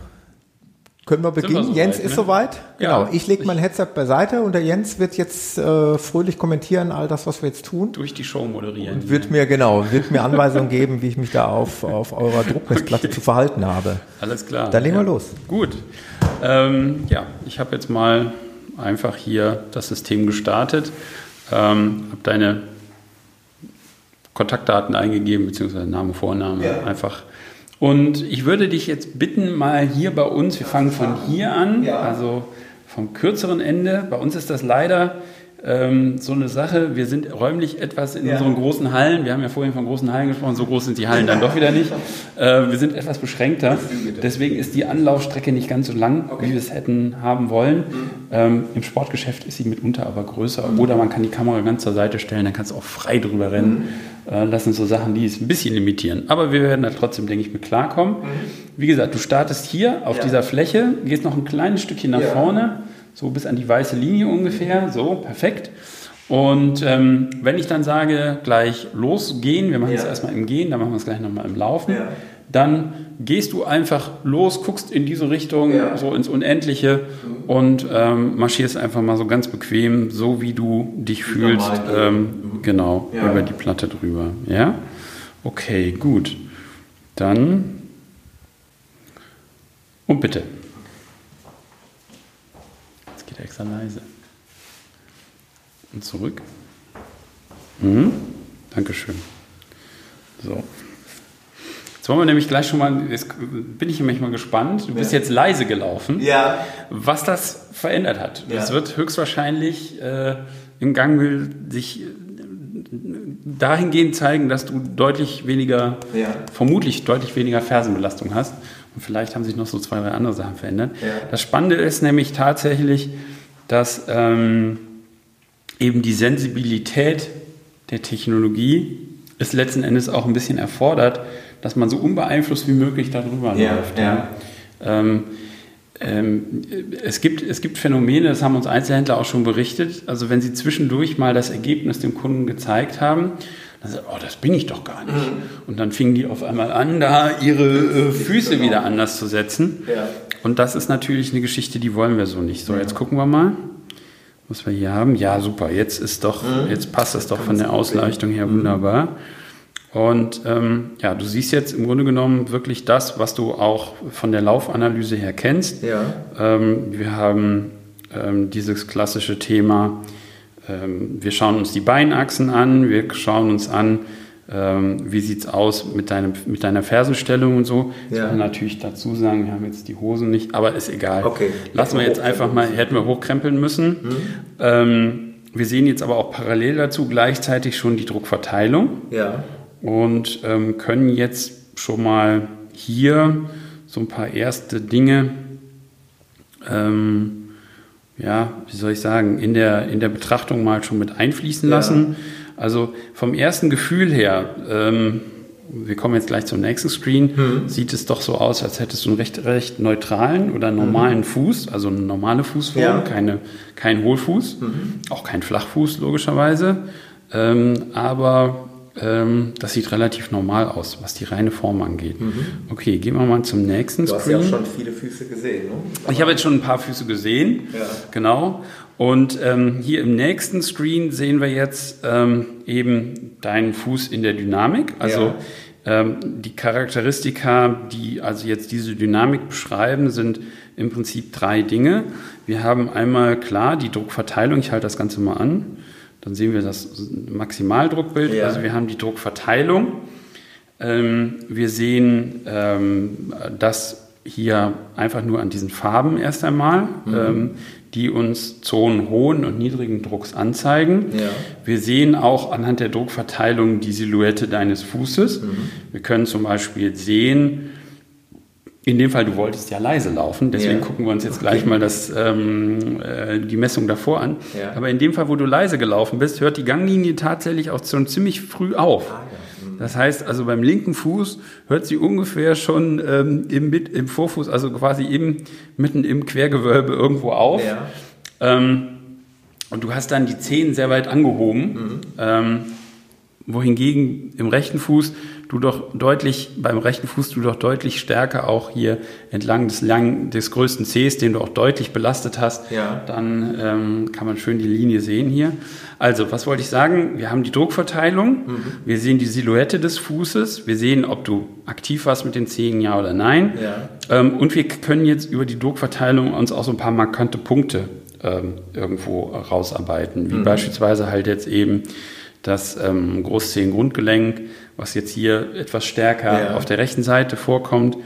können wir beginnen. soweit, Jens ist ne? soweit. Ja, Genau. Ich lege mein Headset beiseite und der Jens wird jetzt äh, fröhlich kommentieren all das, was wir jetzt tun. Durch die Show moderieren. Und wird mir genau, wird mir Anweisungen geben, wie ich mich da auf, auf eurer Druckmessplatte zu verhalten habe. Alles klar. Dann legen wir ja. los. Gut. Ähm, ja, ich habe jetzt mal einfach hier das System gestartet, ähm, habe deine Kontaktdaten eingegeben, beziehungsweise Name, Vorname, einfach. Und ich würde dich jetzt bitten, mal hier bei uns, wir fangen von hier an, Ja. also vom kürzeren Ende. Bei uns ist das leider ähm, so eine Sache. Wir sind räumlich etwas in Ja. unseren großen Hallen. Wir haben ja vorhin von großen Hallen gesprochen. So groß sind die Hallen dann doch wieder nicht. Äh, wir sind etwas beschränkter. Deswegen ist die Anlaufstrecke nicht ganz so lang, wie wir es hätten haben wollen. Ähm, Im Sportgeschäft ist sie mitunter aber größer. Oder man kann die Kamera ganz zur Seite stellen. Dann kannst du auch frei drüber rennen. Äh, das sind so Sachen, die es ein bisschen limitieren. Aber wir werden da trotzdem, denke ich, mit klarkommen. Mhm. Wie gesagt, du startest hier auf ja. dieser Fläche, gehst noch ein kleines Stückchen nach ja. vorne, so bis an die weiße Linie ungefähr. So, perfekt. Und ähm, wenn ich dann sage, gleich losgehen, wir machen es erstmal im Gehen, dann machen wir es gleich nochmal im Laufen, dann gehst du einfach los, guckst in diese Richtung, ja. so ins Unendliche mhm. und ähm, marschierst einfach mal so ganz bequem, so wie du dich fühlst, ähm, mhm. genau, ja. über die Platte drüber. Ja? Okay, gut. Dann und bitte. Jetzt geht er extra leise. Und zurück. Mhm. Dankeschön. So. Jetzt wollen wir nämlich gleich schon mal, jetzt bin ich nämlich mal gespannt. Du bist ja. jetzt leise gelaufen. Ja. Was das verändert hat. Ja. Das wird höchstwahrscheinlich äh, im Gang sich äh, dahingehend zeigen, dass du deutlich weniger, ja. vermutlich deutlich weniger Fersenbelastung hast. Und vielleicht haben sich noch so zwei, drei andere Sachen verändert. Ja. Das Spannende ist nämlich tatsächlich, dass ähm, eben die Sensibilität der Technologie es letzten Endes auch ein bisschen erfordert, dass man so unbeeinflusst wie möglich darüber ja, läuft. Ja. Ähm, ähm, es, gibt, es gibt Phänomene, das haben uns Einzelhändler auch schon berichtet. Also wenn sie zwischendurch mal das Ergebnis dem Kunden gezeigt haben, dann sagt, oh, das bin ich doch gar nicht. Mhm. Und dann fingen die auf einmal an, da ihre äh, Füße wieder anders zu setzen. Ja. Und das ist natürlich eine Geschichte, die wollen wir so nicht. So, jetzt gucken wir mal, was wir hier haben. Ja, super. Jetzt ist doch, mhm. jetzt passt das doch von der Ausleuchtung her mhm. wunderbar. Und ähm, ja, du siehst jetzt im Grunde genommen wirklich das, was du auch von der Laufanalyse her kennst. Ja. Ähm, wir haben ähm, dieses klassische Thema, ähm, wir schauen uns die Beinachsen an, wir schauen uns an, ähm, wie sieht es aus mit, deinem, mit deiner Fersenstellung und so. Ja. Ich kann natürlich dazu sagen, wir haben jetzt die Hosen nicht, aber ist egal. Okay. Lassen wir jetzt einfach mal, hätten wir hochkrempeln müssen. Mhm. Ähm, wir sehen jetzt aber auch parallel dazu gleichzeitig schon die Druckverteilung. Ja und ähm, können jetzt schon mal hier so ein paar erste Dinge, ähm, ja, wie soll ich sagen, in der, in der Betrachtung mal schon mit einfließen lassen. Ja. Also vom ersten Gefühl her, ähm, wir kommen jetzt gleich zum nächsten Screen, mhm. sieht es doch so aus, als hättest du einen recht, recht neutralen oder normalen mhm. Fuß, also eine normale Fußform, ja. keine, kein Hohlfuß, mhm. auch kein Flachfuß logischerweise. Ähm, aber ähm, das sieht relativ normal aus, was die reine Form angeht. Mhm. Okay, gehen wir mal zum nächsten Screen. Du hast ja auch schon viele Füße gesehen, ne? Ich habe jetzt schon ein paar Füße gesehen, ja. genau. Und ähm, hier im nächsten Screen sehen wir jetzt ähm, eben deinen Fuß in der Dynamik. Also ja. ähm, die Charakteristika, die also jetzt diese Dynamik beschreiben, sind im Prinzip drei Dinge. Wir haben einmal klar die Druckverteilung, ich halte das Ganze mal an. Dann sehen wir das Maximaldruckbild. Ja. Also wir haben die Druckverteilung. Ähm, wir sehen ähm, das hier einfach nur an diesen Farben erst einmal, mhm. ähm, die uns Zonen hohen und niedrigen Drucks anzeigen. Ja. Wir sehen auch anhand der Druckverteilung die Silhouette deines Fußes. Mhm. Wir können zum Beispiel sehen, in dem Fall, du wolltest ja leise laufen, deswegen ja. gucken wir uns jetzt gleich mal das, ähm, äh, die Messung davor an. Ja. Aber in dem Fall, wo du leise gelaufen bist, hört die Ganglinie tatsächlich auch schon ziemlich früh auf. Ah, ja. mhm. Das heißt, also beim linken Fuß hört sie ungefähr schon ähm, im, im Vorfuß, also quasi eben mitten im Quergewölbe irgendwo auf. Ähm, und du hast dann die Zehen sehr weit angehoben. Mhm. Wohingegen im rechten Fuß du doch deutlich, beim rechten Fuß du doch deutlich stärker auch hier entlang des langen, des größten Cs, den du auch deutlich belastet hast, ja. dann ähm, kann man schön die Linie sehen hier. Also, was wollte ich sagen? Wir haben die Druckverteilung, mhm. wir sehen die Silhouette des Fußes, wir sehen, ob du aktiv warst mit den Zehen, ja oder nein. Ja. Ähm, und wir können jetzt über die Druckverteilung uns auch so ein paar markante Punkte ähm, irgendwo rausarbeiten, wie mhm. beispielsweise halt jetzt eben das ähm, Großzehengrundgelenk, was jetzt hier etwas stärker ja. auf der rechten Seite vorkommt,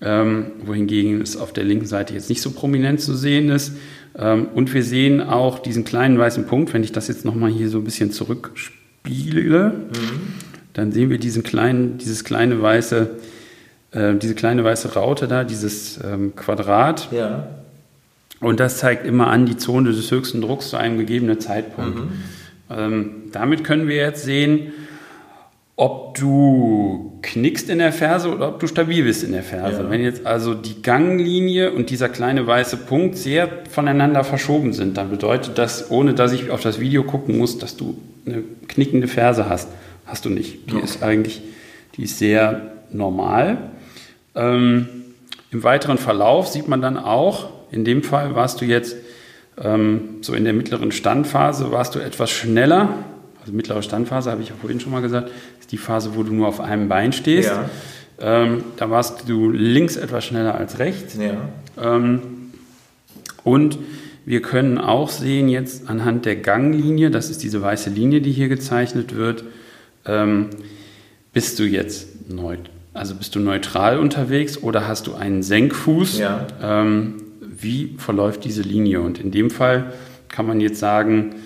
ähm, wohingegen es auf der linken Seite jetzt nicht so prominent zu sehen ist. Ähm, und wir sehen auch diesen kleinen weißen Punkt, wenn ich das jetzt nochmal hier so ein bisschen zurückspiele, mhm. dann sehen wir diesen kleinen, dieses kleine weiße, äh, diese kleine weiße Raute da, dieses ähm, Quadrat. Ja. Und das zeigt immer an die Zone des höchsten Drucks zu einem gegebenen Zeitpunkt. Mhm. Ähm, damit können wir jetzt sehen, ob du knickst in der Ferse oder ob du stabil bist in der Ferse. Ja. Wenn jetzt also die Ganglinie und dieser kleine weiße Punkt sehr voneinander verschoben sind, dann bedeutet das, ohne dass ich auf das Video gucken muss, dass du eine knickende Ferse hast. Hast du nicht. Die Okay. ist eigentlich, die ist sehr normal. Ähm, Im weiteren Verlauf sieht man dann auch, in dem Fall warst du jetzt ähm, so in der mittleren Standphase, warst du etwas schneller. Also mittlere Standphase, habe ich ja vorhin schon mal gesagt, ist die Phase, wo du nur auf einem Bein stehst. Ja. Ähm, da warst du links etwas schneller als rechts. Ja. Ähm, und wir können auch sehen jetzt anhand der Ganglinie, das ist diese weiße Linie, die hier gezeichnet wird, ähm, bist du jetzt neu, also bist du neutral unterwegs oder hast du einen Senkfuß? Ja. Ähm, wie verläuft diese Linie? Und in dem Fall kann man jetzt sagen,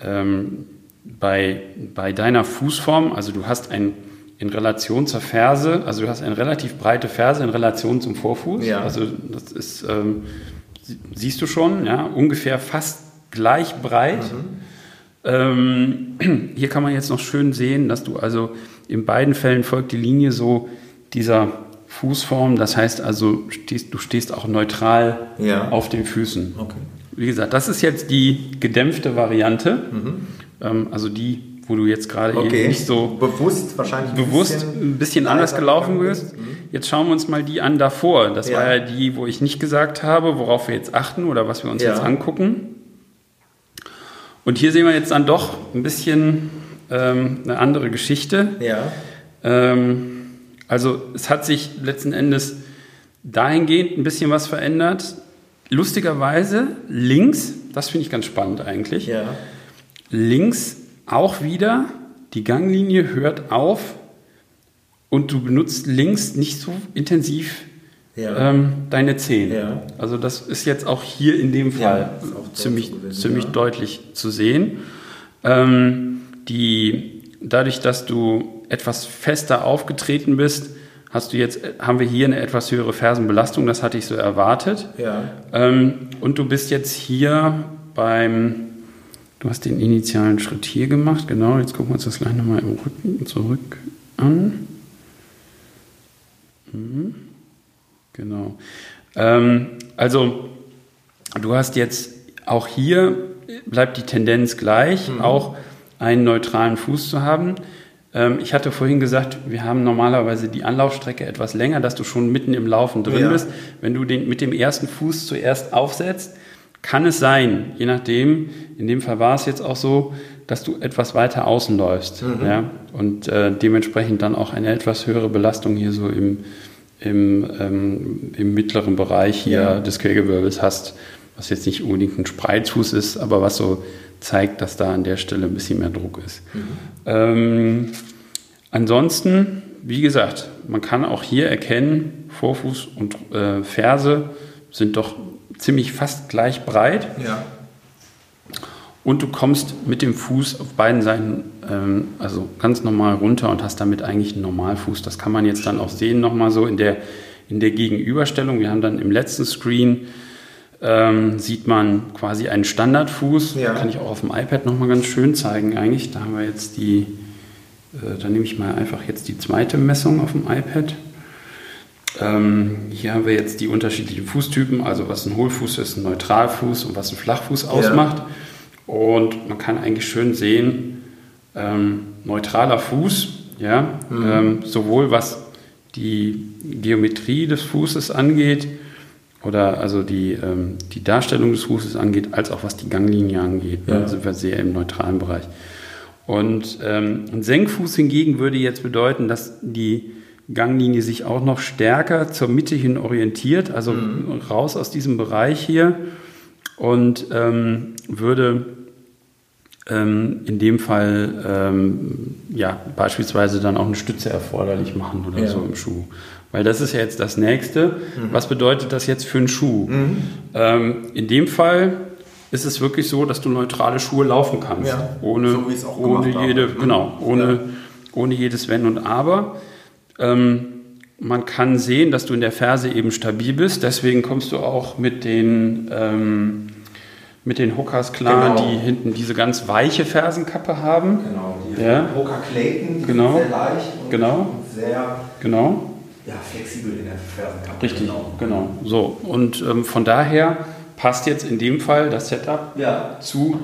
ähm, bei, bei deiner Fußform, also du hast ein in Relation zur Ferse, also du hast eine relativ breite Ferse in Relation zum Vorfuß. Ja. Also das ist, ähm, sie- siehst du schon, ja, ungefähr fast gleich breit. Ähm, hier kann man jetzt noch schön sehen, dass du also in beiden Fällen folgt die Linie so dieser Fußform. Das heißt also, stehst, du stehst auch neutral Ja. auf den Füßen. Okay. Wie gesagt, das ist jetzt die gedämpfte Variante. Ähm, also die, wo du jetzt gerade eben Okay. nicht so bewusst wahrscheinlich ein bewusst bisschen ein bisschen anders gelaufen gegangen bist. Jetzt schauen wir uns mal die an davor. Das Ja. war ja die, wo ich nicht gesagt habe, worauf wir jetzt achten oder was wir uns Ja. jetzt angucken. Und hier sehen wir jetzt dann doch ein bisschen ähm, eine andere Geschichte. Ja. Ähm, also es hat sich letzten Endes dahingehend ein bisschen was verändert. Lustigerweise links, das finde ich ganz spannend eigentlich, Ja. links auch wieder, die Ganglinie hört auf und du benutzt links nicht so intensiv Ja. ähm, deine Zehen. Ja. Also das ist jetzt auch hier in dem Fall ziemlich, gewesen, ziemlich deutlich zu sehen. Ähm, die, dadurch, dass du etwas fester aufgetreten bist, hast du jetzt, haben wir hier eine etwas höhere Fersenbelastung, das hatte ich so erwartet. Ja. Ähm, und du bist jetzt hier beim, du hast den initialen Schritt hier gemacht, genau, jetzt gucken wir uns das gleich nochmal im Rücken zurück an. Mhm. Genau. Ähm, also, du hast jetzt auch hier, bleibt die Tendenz gleich, auch einen neutralen Fuß zu haben. Ähm, ich hatte vorhin gesagt, wir haben normalerweise die Anlaufstrecke etwas länger, dass du schon mitten im Laufen drin Ja. bist. Wenn du den mit dem ersten Fuß zuerst aufsetzt, kann es sein, je nachdem, in dem Fall war es jetzt auch so, dass du etwas weiter außen läufst ja? und äh, dementsprechend dann auch eine etwas höhere Belastung hier so im, im, ähm, im mittleren Bereich hier Ja. des Quergewölbes hast, was jetzt nicht unbedingt ein Spreizfuß ist, aber was so zeigt, dass da an der Stelle ein bisschen mehr Druck ist. Ähm, ansonsten, wie gesagt, man kann auch hier erkennen, Vorfuß und äh, Ferse sind doch ziemlich fast gleich breit Ja. und du kommst mit dem Fuß auf beiden Seiten ähm, also ganz normal runter und hast damit eigentlich einen Normalfuß. Das kann man jetzt dann auch sehen nochmal so in der, in der Gegenüberstellung. Wir haben dann im letzten Screen ähm, sieht man quasi einen Standardfuß. Ja. Kann ich auch auf dem iPad nochmal ganz schön zeigen eigentlich. Da haben wir jetzt die, äh, da nehme ich mal einfach jetzt die zweite Messung auf dem iPad. Ähm, hier haben wir jetzt die unterschiedlichen Fußtypen, also was ein Hohlfuß ist, ein Neutralfuß und was ein Flachfuß ausmacht. Und man kann eigentlich schön sehen, ähm, neutraler Fuß, ja, ähm, sowohl was die Geometrie des Fußes angeht oder also die, ähm, die Darstellung des Fußes angeht, als auch was die Ganglinie angeht. Ja. Da sind wir sehr im neutralen Bereich. Und ähm, ein Senkfuß hingegen würde jetzt bedeuten, dass die Ganglinie sich auch noch stärker zur Mitte hin orientiert, also raus aus diesem Bereich hier und ähm, würde ähm, in dem Fall ähm, ja, beispielsweise dann auch eine Stütze erforderlich machen oder Ja. so im Schuh. Weil das ist ja jetzt das Nächste. Was bedeutet das jetzt für einen Schuh? Ähm, in dem Fall ist es wirklich so, dass du neutrale Schuhe laufen kannst. Ja, ohne, so wie es auch ohne jede, habe. Mhm. genau, ohne, Ja. ohne jedes Wenn und Aber. Ähm, man kann sehen, dass du in der Ferse eben stabil bist. Deswegen kommst du auch mit den, ähm, mit den Hookers klar, Genau. die hinten diese ganz weiche Fersenkappe haben. Genau, die Ja. Hooker Clayton, die Genau. sind sehr leicht und, Genau. sehr Genau. Ja, flexibel in der Fersenkappe. Richtig, Genau. genau. So, und ähm, von daher passt jetzt in dem Fall das Setup Ja. zu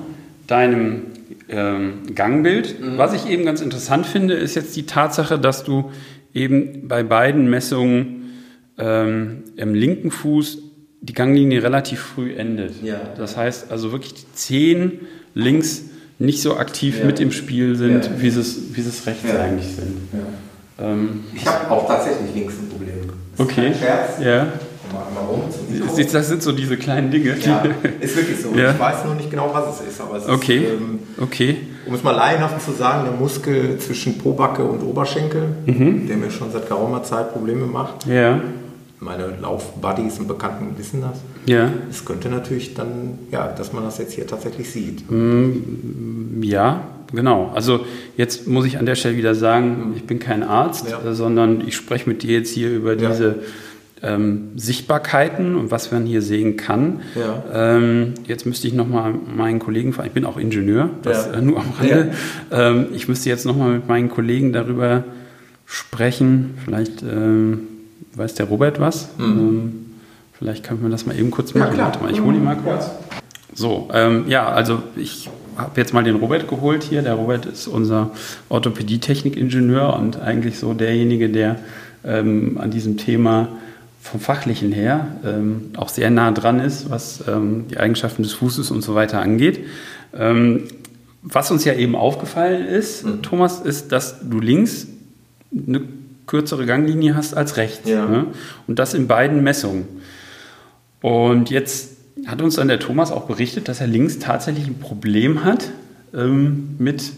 deinem ähm, Gangbild. Mhm. Was ich eben ganz interessant finde, ist jetzt die Tatsache, dass du eben bei beiden Messungen ähm, im linken Fuß die Ganglinie relativ früh endet. Ja. Das heißt also wirklich die Zehen links nicht so aktiv Ja. mit im Spiel sind, wie, sie es, wie sie es rechts eigentlich sind. Ähm, Ich habe auch tatsächlich links ein Problem. Ist okay. kein Scherz. Ja. Mal, mal rum zum Mikro. Das sind so diese kleinen Dinge. Ja, ist wirklich so. Ja. Ich weiß nur nicht genau, was es ist, aber es Okay. ist, ähm, Okay. um es mal laienhaft zu sagen, der Muskel zwischen Pobacke und Oberschenkel, Mhm. der mir schon seit geraumer Zeit Probleme macht. Ja. Meine Laufbuddies und Bekannten wissen das. Ja. Es könnte natürlich dann, ja, dass man das jetzt hier tatsächlich sieht. Ja, genau. Also jetzt muss ich an der Stelle wieder sagen, ich bin kein Arzt, Ja. äh, sondern ich spreche mit dir jetzt hier über Ja. diese ähm, Sichtbarkeiten und was man hier sehen kann. Ja. Ähm, jetzt müsste ich nochmal meinen Kollegen fragen, ich bin auch Ingenieur, das äh, nur am Rande. Ähm, ich müsste jetzt nochmal mit meinen Kollegen darüber sprechen. Vielleicht ähm, weiß der Robert was. Ähm, vielleicht können wir das mal eben kurz Mhm. Machen. Warte mal, ich hole ihn mal kurz. So, ähm, ja, also ich habe jetzt mal den Robert geholt hier. Der Robert ist unser Orthopädietechnikingenieur und eigentlich so derjenige, der ähm, an diesem Thema vom Fachlichen her ähm, auch sehr nah dran ist, was ähm, die Eigenschaften des Fußes und so weiter angeht. Ähm, was uns ja eben aufgefallen ist, Mhm. Thomas, ist, dass du links eine kürzere Ganglinie hast als rechts. Ja. Ne? Und das in beiden Messungen. Und jetzt hat uns dann der Thomas auch berichtet, dass er links tatsächlich ein Problem hat ähm, mit,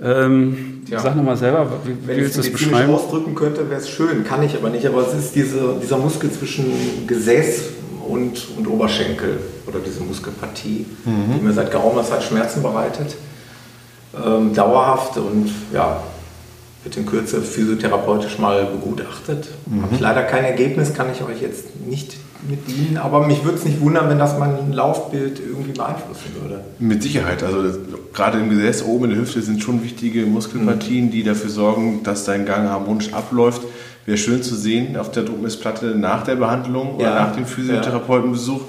ähm, Ja. sag nochmal selber, wie, wie Wenn ich willst es du das beschreiben? ausdrücken könnte, wäre es schön. Kann ich aber nicht. Aber es ist diese, dieser Muskel zwischen Gesäß und, und Oberschenkel oder diese Muskelpartie, die mir seit geraumer Zeit Schmerzen bereitet. Ähm, dauerhaft und ja, wird in Kürze physiotherapeutisch mal begutachtet. Habe ich leider kein Ergebnis, kann ich euch jetzt nicht mit dienen, aber mich würde es nicht wundern, wenn das mein Laufbild irgendwie beeinflussen würde. Mit Sicherheit. Also das, gerade im Gesäß oben in der Hüfte sind schon wichtige Muskelpartien, die dafür sorgen, dass dein Gang harmonisch abläuft. Wäre schön zu sehen auf der Druckmessplatte nach der Behandlung oder Ja. nach dem Physiotherapeutenbesuch,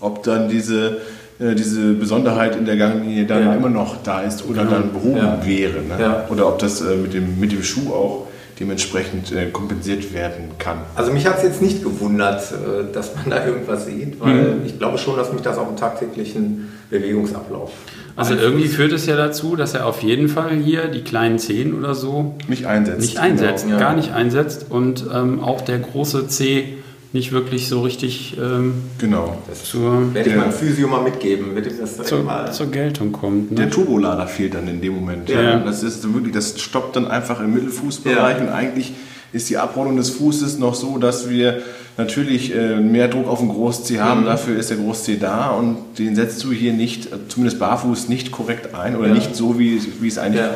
ob dann diese, diese Besonderheit in der Ganglinie dann Ja. immer noch da ist oder dann behoben Ja. wäre. Ne? Ja. Oder ob das äh, mit, dem, mit dem Schuh auch dementsprechend äh, kompensiert werden kann. Also mich hat es jetzt nicht gewundert, äh, dass man da irgendwas sieht, weil ich glaube schon, dass mich das auch im tagtäglichen Bewegungsablauf. Also irgendwie führt es ja dazu, dass er auf jeden Fall hier die kleinen Zehen oder so Nicht einsetzt. nicht einsetzt, Genau, gar nicht einsetzt und ähm, auch der große C nicht wirklich so richtig ähm, Genau. Zur, werde ich meinem Physio mal mitgeben, wird ihm das zur, mal. zur Geltung kommt. Ne? Der Turbolader fehlt dann in dem Moment. Ja. Das ist wirklich, das stoppt dann einfach im Mittelfußbereich Ja. und eigentlich ist die Abrundung des Fußes noch so, dass wir natürlich äh, mehr Druck auf den Groß-C haben. Mhm. Dafür ist der Groß-C da und den setzt du hier nicht, äh, zumindest barfuß, nicht korrekt ein oder Ja. nicht so, wie, wie es eigentlich Ja.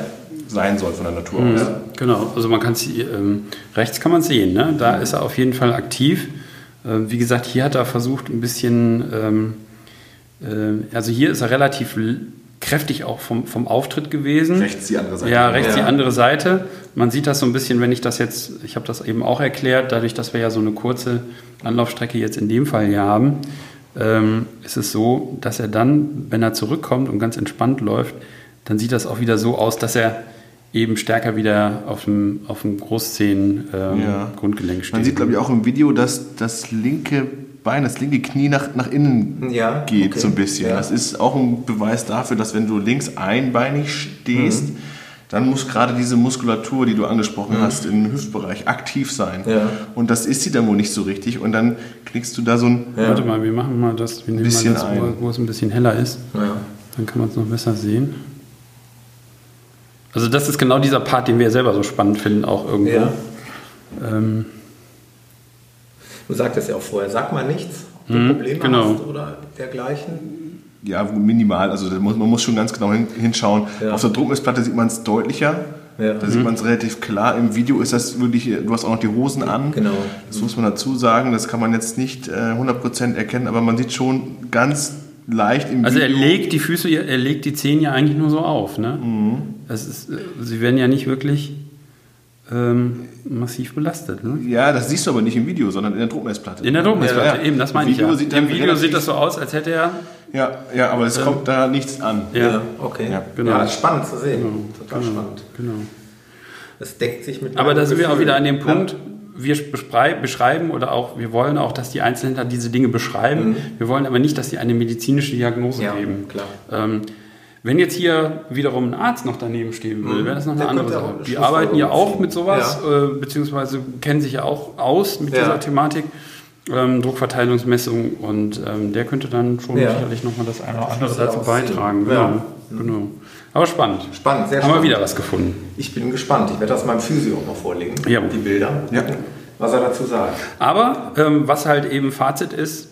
sein soll von der Natur aus. Ja, genau, also man kann es ähm, rechts kann man sehen, ne? da ist er auf jeden Fall aktiv. Ähm, wie gesagt, hier hat er versucht ein bisschen, ähm, äh, also hier ist er relativ kräftig auch vom, vom Auftritt gewesen. Rechts die andere Seite. Ja, rechts die Ja. andere Seite. Man sieht das so ein bisschen, wenn ich das jetzt, ich habe das eben auch erklärt, dadurch, dass wir ja so eine kurze Anlaufstrecke jetzt in dem Fall hier haben, ähm, ist es so, dass er dann, wenn er zurückkommt und ganz entspannt läuft, dann sieht das auch wieder so aus, dass er eben stärker wieder auf dem, auf dem Großzehen ähm, Ja. Grundgelenk steht. Man sieht, glaube ich, auch im Video, dass das linke Bein, das linke Knie nach, nach innen Ja, geht, okay. so ein bisschen. Ja. Das ist auch ein Beweis dafür, dass wenn du links einbeinig stehst, Mhm. dann muss gerade diese Muskulatur, die du angesprochen hast, im Hüftbereich aktiv sein. Ja. Und das ist sie dann wohl nicht so richtig. Und dann kriegst du da so ein. Warte mal, wir machen mal das, wir nehmen Bisschen mal das, wo, wo es ein bisschen heller ist. Ja. Dann kann man es noch besser sehen. Also das ist genau dieser Part, den wir ja selber so spannend finden, auch irgendwo. Ja. Ähm, Du sagtest ja auch vorher, sag mal nichts, ob du Mhm, Probleme genau. hast oder dergleichen. Ja, minimal. Also muss, man muss schon ganz genau hin, hinschauen. Ja. Auf der Druckmessplatte sieht man es deutlicher. Ja. Da sieht man es relativ klar. Im Video ist das wirklich, du hast auch noch die Hosen an. Genau. Das muss man dazu sagen. Das kann man jetzt nicht äh, 100% erkennen, aber man sieht schon ganz leicht im Also er Video- legt die Füße, er legt die Zehen ja eigentlich nur so auf. Ne? Das ist, sie werden ja nicht wirklich ähm, massiv belastet. Ne? Ja, das siehst du aber nicht im Video, sondern in der Druckmessplatte. In der Druckmessplatte, Ja, ja. eben, das meine ich ja. Sieht Im Video sieht das so aus, als hätte er. Ja, ja, aber es kommt da nichts an. Ja, okay. Ja, genau. Ja, das ist spannend zu sehen. Total genau, spannend. genau. Das deckt sich mit Aber da sind wir auch wieder an dem Punkt, wir beschreiben oder auch, wir wollen auch, dass die Einzelhändler diese Dinge beschreiben. Wir wollen aber nicht, dass sie eine medizinische Diagnose Mhm. Ja, geben. klar. Ähm, wenn jetzt hier wiederum ein Arzt noch daneben stehen will, wäre das noch eine Der andere Sache. Die arbeiten ja auch mit sowas, äh, beziehungsweise kennen sich ja auch aus mit Ja. dieser Thematik. Ähm, Druckverteilungsmessung und ähm, der könnte dann schon Ja. sicherlich nochmal das eine oder andere dazu beitragen. Genau, Ja. genau. Aber spannend. Spannend, sehr Haben wir spannend. wieder was gefunden. Ich bin gespannt. Ich werde das meinem Physio auch mal vorlegen. Ja. Die Bilder. Ja. Was er dazu sagt. Aber ähm, was halt eben Fazit ist,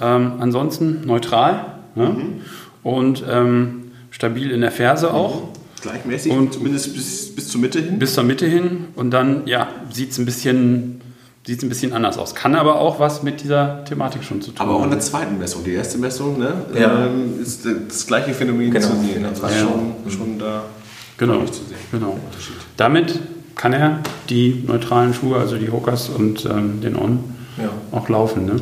ähm, ansonsten neutral ne? Mhm. und ähm, stabil in der Ferse auch, Gleichmäßig, Und- zumindest bis, bis zur Mitte hin. bis zur Mitte hin und dann ja, sieht es ein, bisschen, sieht's ein bisschen anders aus. Kann aber auch was mit dieser Thematik schon zu tun aber auch in haben. der zweiten Messung. Die erste Messung ne, Ja. ähm, ist das gleiche Phänomen Genau, zu sehen. genau. Also Ja. schon, schon da Genau, zu sehen. genau. Damit kann er die neutralen Schuhe, also die Hokas und ähm, den On, Ja. auch laufen. Ne?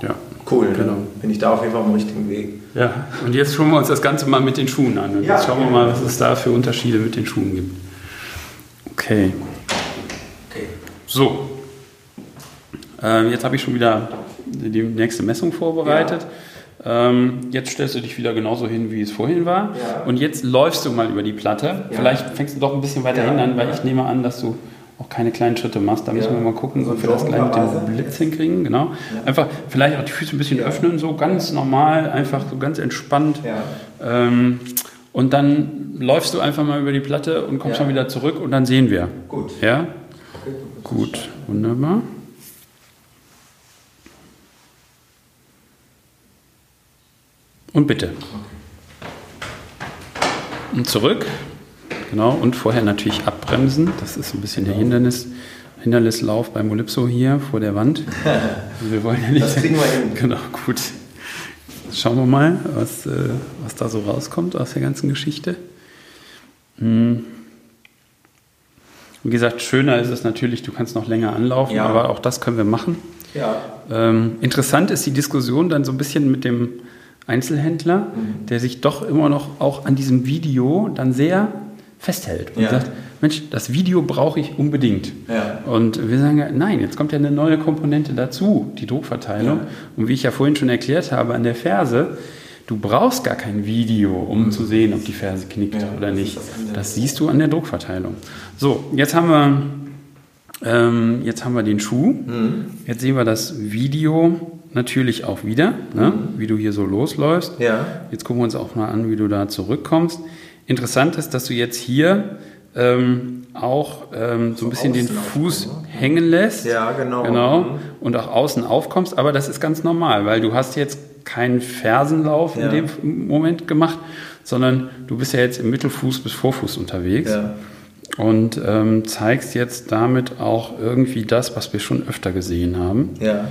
Ja. ja. Cool, Genau. bin ich da auf jeden Fall auf dem richtigen Weg. Ja, und jetzt schauen wir uns das Ganze mal mit den Schuhen an. Und Ja, jetzt schauen wir mal, was es da für Unterschiede mit den Schuhen gibt. Okay, Okay. so. Ähm, jetzt habe ich schon wieder die nächste Messung vorbereitet. Ähm, jetzt stellst du dich wieder genauso hin, wie es vorhin war. Ja. Und jetzt läufst du mal über die Platte. Vielleicht fängst du doch ein bisschen weiter Ja, hin an, weil ja. ich nehme an, dass du auch keine kleinen Schritte machst. Da müssen Ja. wir mal gucken, So ob wir das gleich mit dem Blitz hinkriegen. Genau. Einfach vielleicht auch die Füße ein bisschen Ja. öffnen, so ganz normal, einfach so ganz entspannt. Ja. Ähm, und dann läufst du einfach mal über die Platte und kommst Ja. dann wieder zurück und dann sehen wir. Gut. Ja? Gut, wunderbar. Und bitte. Und zurück. Genau, und vorher natürlich abbremsen. Das ist ein bisschen der Hindernis, Hindernislauf beim Olypso hier vor der Wand. Also wir wollen ja nicht. Das kriegen wir hin. Genau, gut. Schauen wir mal, was, äh, was da so rauskommt aus der ganzen Geschichte. Hm. Wie gesagt, schöner ist es natürlich, du kannst noch länger anlaufen, Ja. aber auch das können wir machen. Ja. Ähm, interessant ist die Diskussion dann so ein bisschen mit dem Einzelhändler, Mhm. der sich doch immer noch auch an diesem Video dann sehr festhält und Ja. sagt, Mensch, das Video brauche ich unbedingt. Ja. Und wir sagen, nein, jetzt kommt ja eine neue Komponente dazu, die Druckverteilung. Ja. Und wie ich ja vorhin schon erklärt habe an der Ferse, du brauchst gar kein Video, um zu sehen, ob die Ferse knickt Mhm. Oder das nicht. das. Das siehst du an der Druckverteilung. So, jetzt haben wir, ähm, jetzt haben wir den Schuh. Mhm. Jetzt sehen wir das Video natürlich auch wieder, ne? wie du hier so losläufst. Mhm. Ja. Jetzt gucken wir uns auch mal an, wie du da zurückkommst. Interessant ist, dass du jetzt hier ähm, auch ähm, so ein bisschen den Fuß aufkommen, hängen lässt. Ja, genau. Genau. Mhm. Und auch außen aufkommst. Aber das ist ganz normal, weil du hast jetzt keinen Fersenlauf Ja. in dem Moment gemacht, sondern du bist ja jetzt im Mittelfuß bis Vorfuß unterwegs Ja. und ähm, zeigst jetzt damit auch irgendwie das, was wir schon öfter gesehen haben. Ja.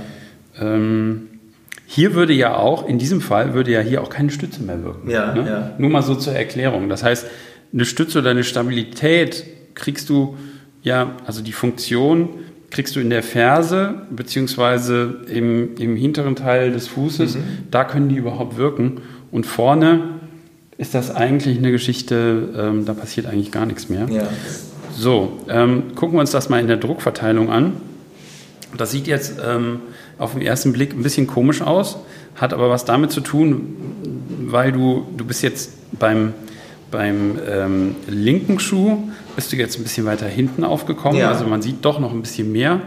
Ähm, hier würde ja auch, in diesem Fall würde ja hier auch keine Stütze mehr wirken. Ja, ne? ja. Nur mal so zur Erklärung. Das heißt, eine Stütze oder eine Stabilität kriegst du ja, also die Funktion kriegst du in der Ferse beziehungsweise im, im hinteren Teil des Fußes. Mhm. Da können die überhaupt wirken. Und vorne ist das eigentlich eine Geschichte, ähm, da passiert eigentlich gar nichts mehr. Ja. So, ähm, gucken wir uns das mal in der Druckverteilung an. Das sieht jetzt ähm, auf den ersten Blick ein bisschen komisch aus, hat aber was damit zu tun, weil du, du bist jetzt beim, beim ähm, linken Schuh, bist du jetzt ein bisschen weiter hinten aufgekommen. Ja. Also man sieht doch noch ein bisschen mehr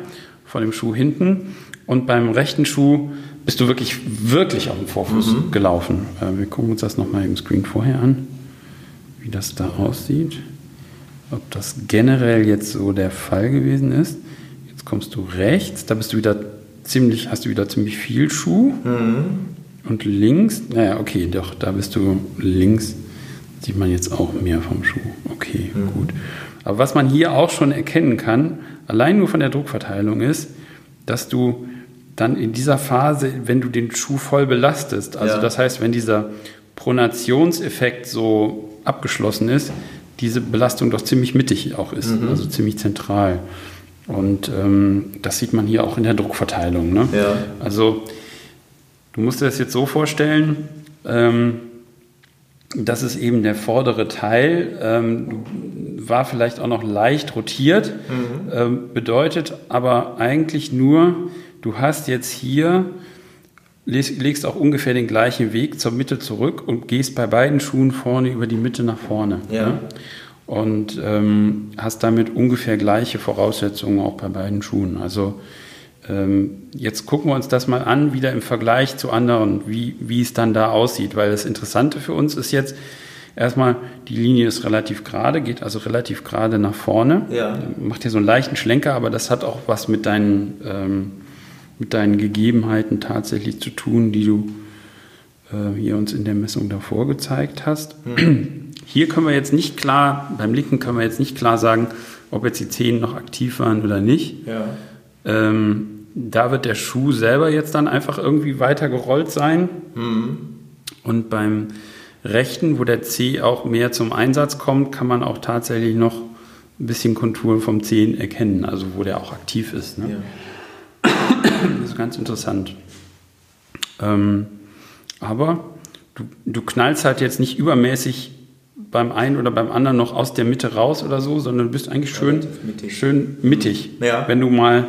von dem Schuh hinten. Und beim rechten Schuh bist du wirklich, wirklich auf dem Vorfuß gelaufen. Äh, wir gucken uns das nochmal im Screen vorher an, wie das da aussieht ob das generell jetzt so der Fall gewesen ist. Jetzt kommst du rechts, da bist du wieder ziemlich, hast du wieder ziemlich viel Schuh. Und links, naja, okay, doch, da bist du links, sieht man jetzt auch mehr vom Schuh. Okay, gut. Aber was man hier auch schon erkennen kann, allein nur von der Druckverteilung ist, dass du dann in dieser Phase, wenn du den Schuh voll belastest, also Ja. das heißt, wenn dieser Pronationseffekt so abgeschlossen ist, diese Belastung doch ziemlich mittig auch ist, Mhm. also ziemlich zentral. Und ähm, das sieht man hier auch in der Druckverteilung. Ne? Ja. Also du musst dir das jetzt so vorstellen, ähm, das ist eben der vordere Teil, ähm, war vielleicht auch noch leicht rotiert, ähm, bedeutet aber eigentlich nur, du hast jetzt hier, legst, legst auch ungefähr den gleichen Weg zur Mitte zurück und gehst bei beiden Schuhen vorne über die Mitte nach vorne. Ja. ne? Und ähm, hast damit ungefähr gleiche Voraussetzungen auch bei beiden Schuhen. Also ähm, jetzt gucken wir uns das mal an, wieder im Vergleich zu anderen, wie, wie es dann da aussieht. Weil das Interessante für uns ist jetzt erstmal, die Linie ist relativ gerade, geht also relativ gerade nach vorne. Ja. Macht hier so einen leichten Schlenker, aber das hat auch was mit deinen, ähm, mit deinen Gegebenheiten tatsächlich zu tun, die du äh, hier uns in der Messung davor gezeigt hast. Hier können wir jetzt nicht klar, beim linken können wir jetzt nicht klar sagen, ob jetzt die Zehen noch aktiv waren oder nicht. Ja. Ähm, da wird der Schuh selber jetzt dann einfach irgendwie weiter gerollt sein. Und beim rechten, wo der C auch mehr zum Einsatz kommt, kann man auch tatsächlich noch ein bisschen Konturen vom Zehen erkennen, also wo der auch aktiv ist. Ne? Ja. Das ist ganz interessant. Ähm, aber du, du knallst halt jetzt nicht übermäßig beim einen oder beim anderen noch aus der Mitte raus oder so, sondern du bist eigentlich schön mittig. schön mittig. Ja. Wenn du mal,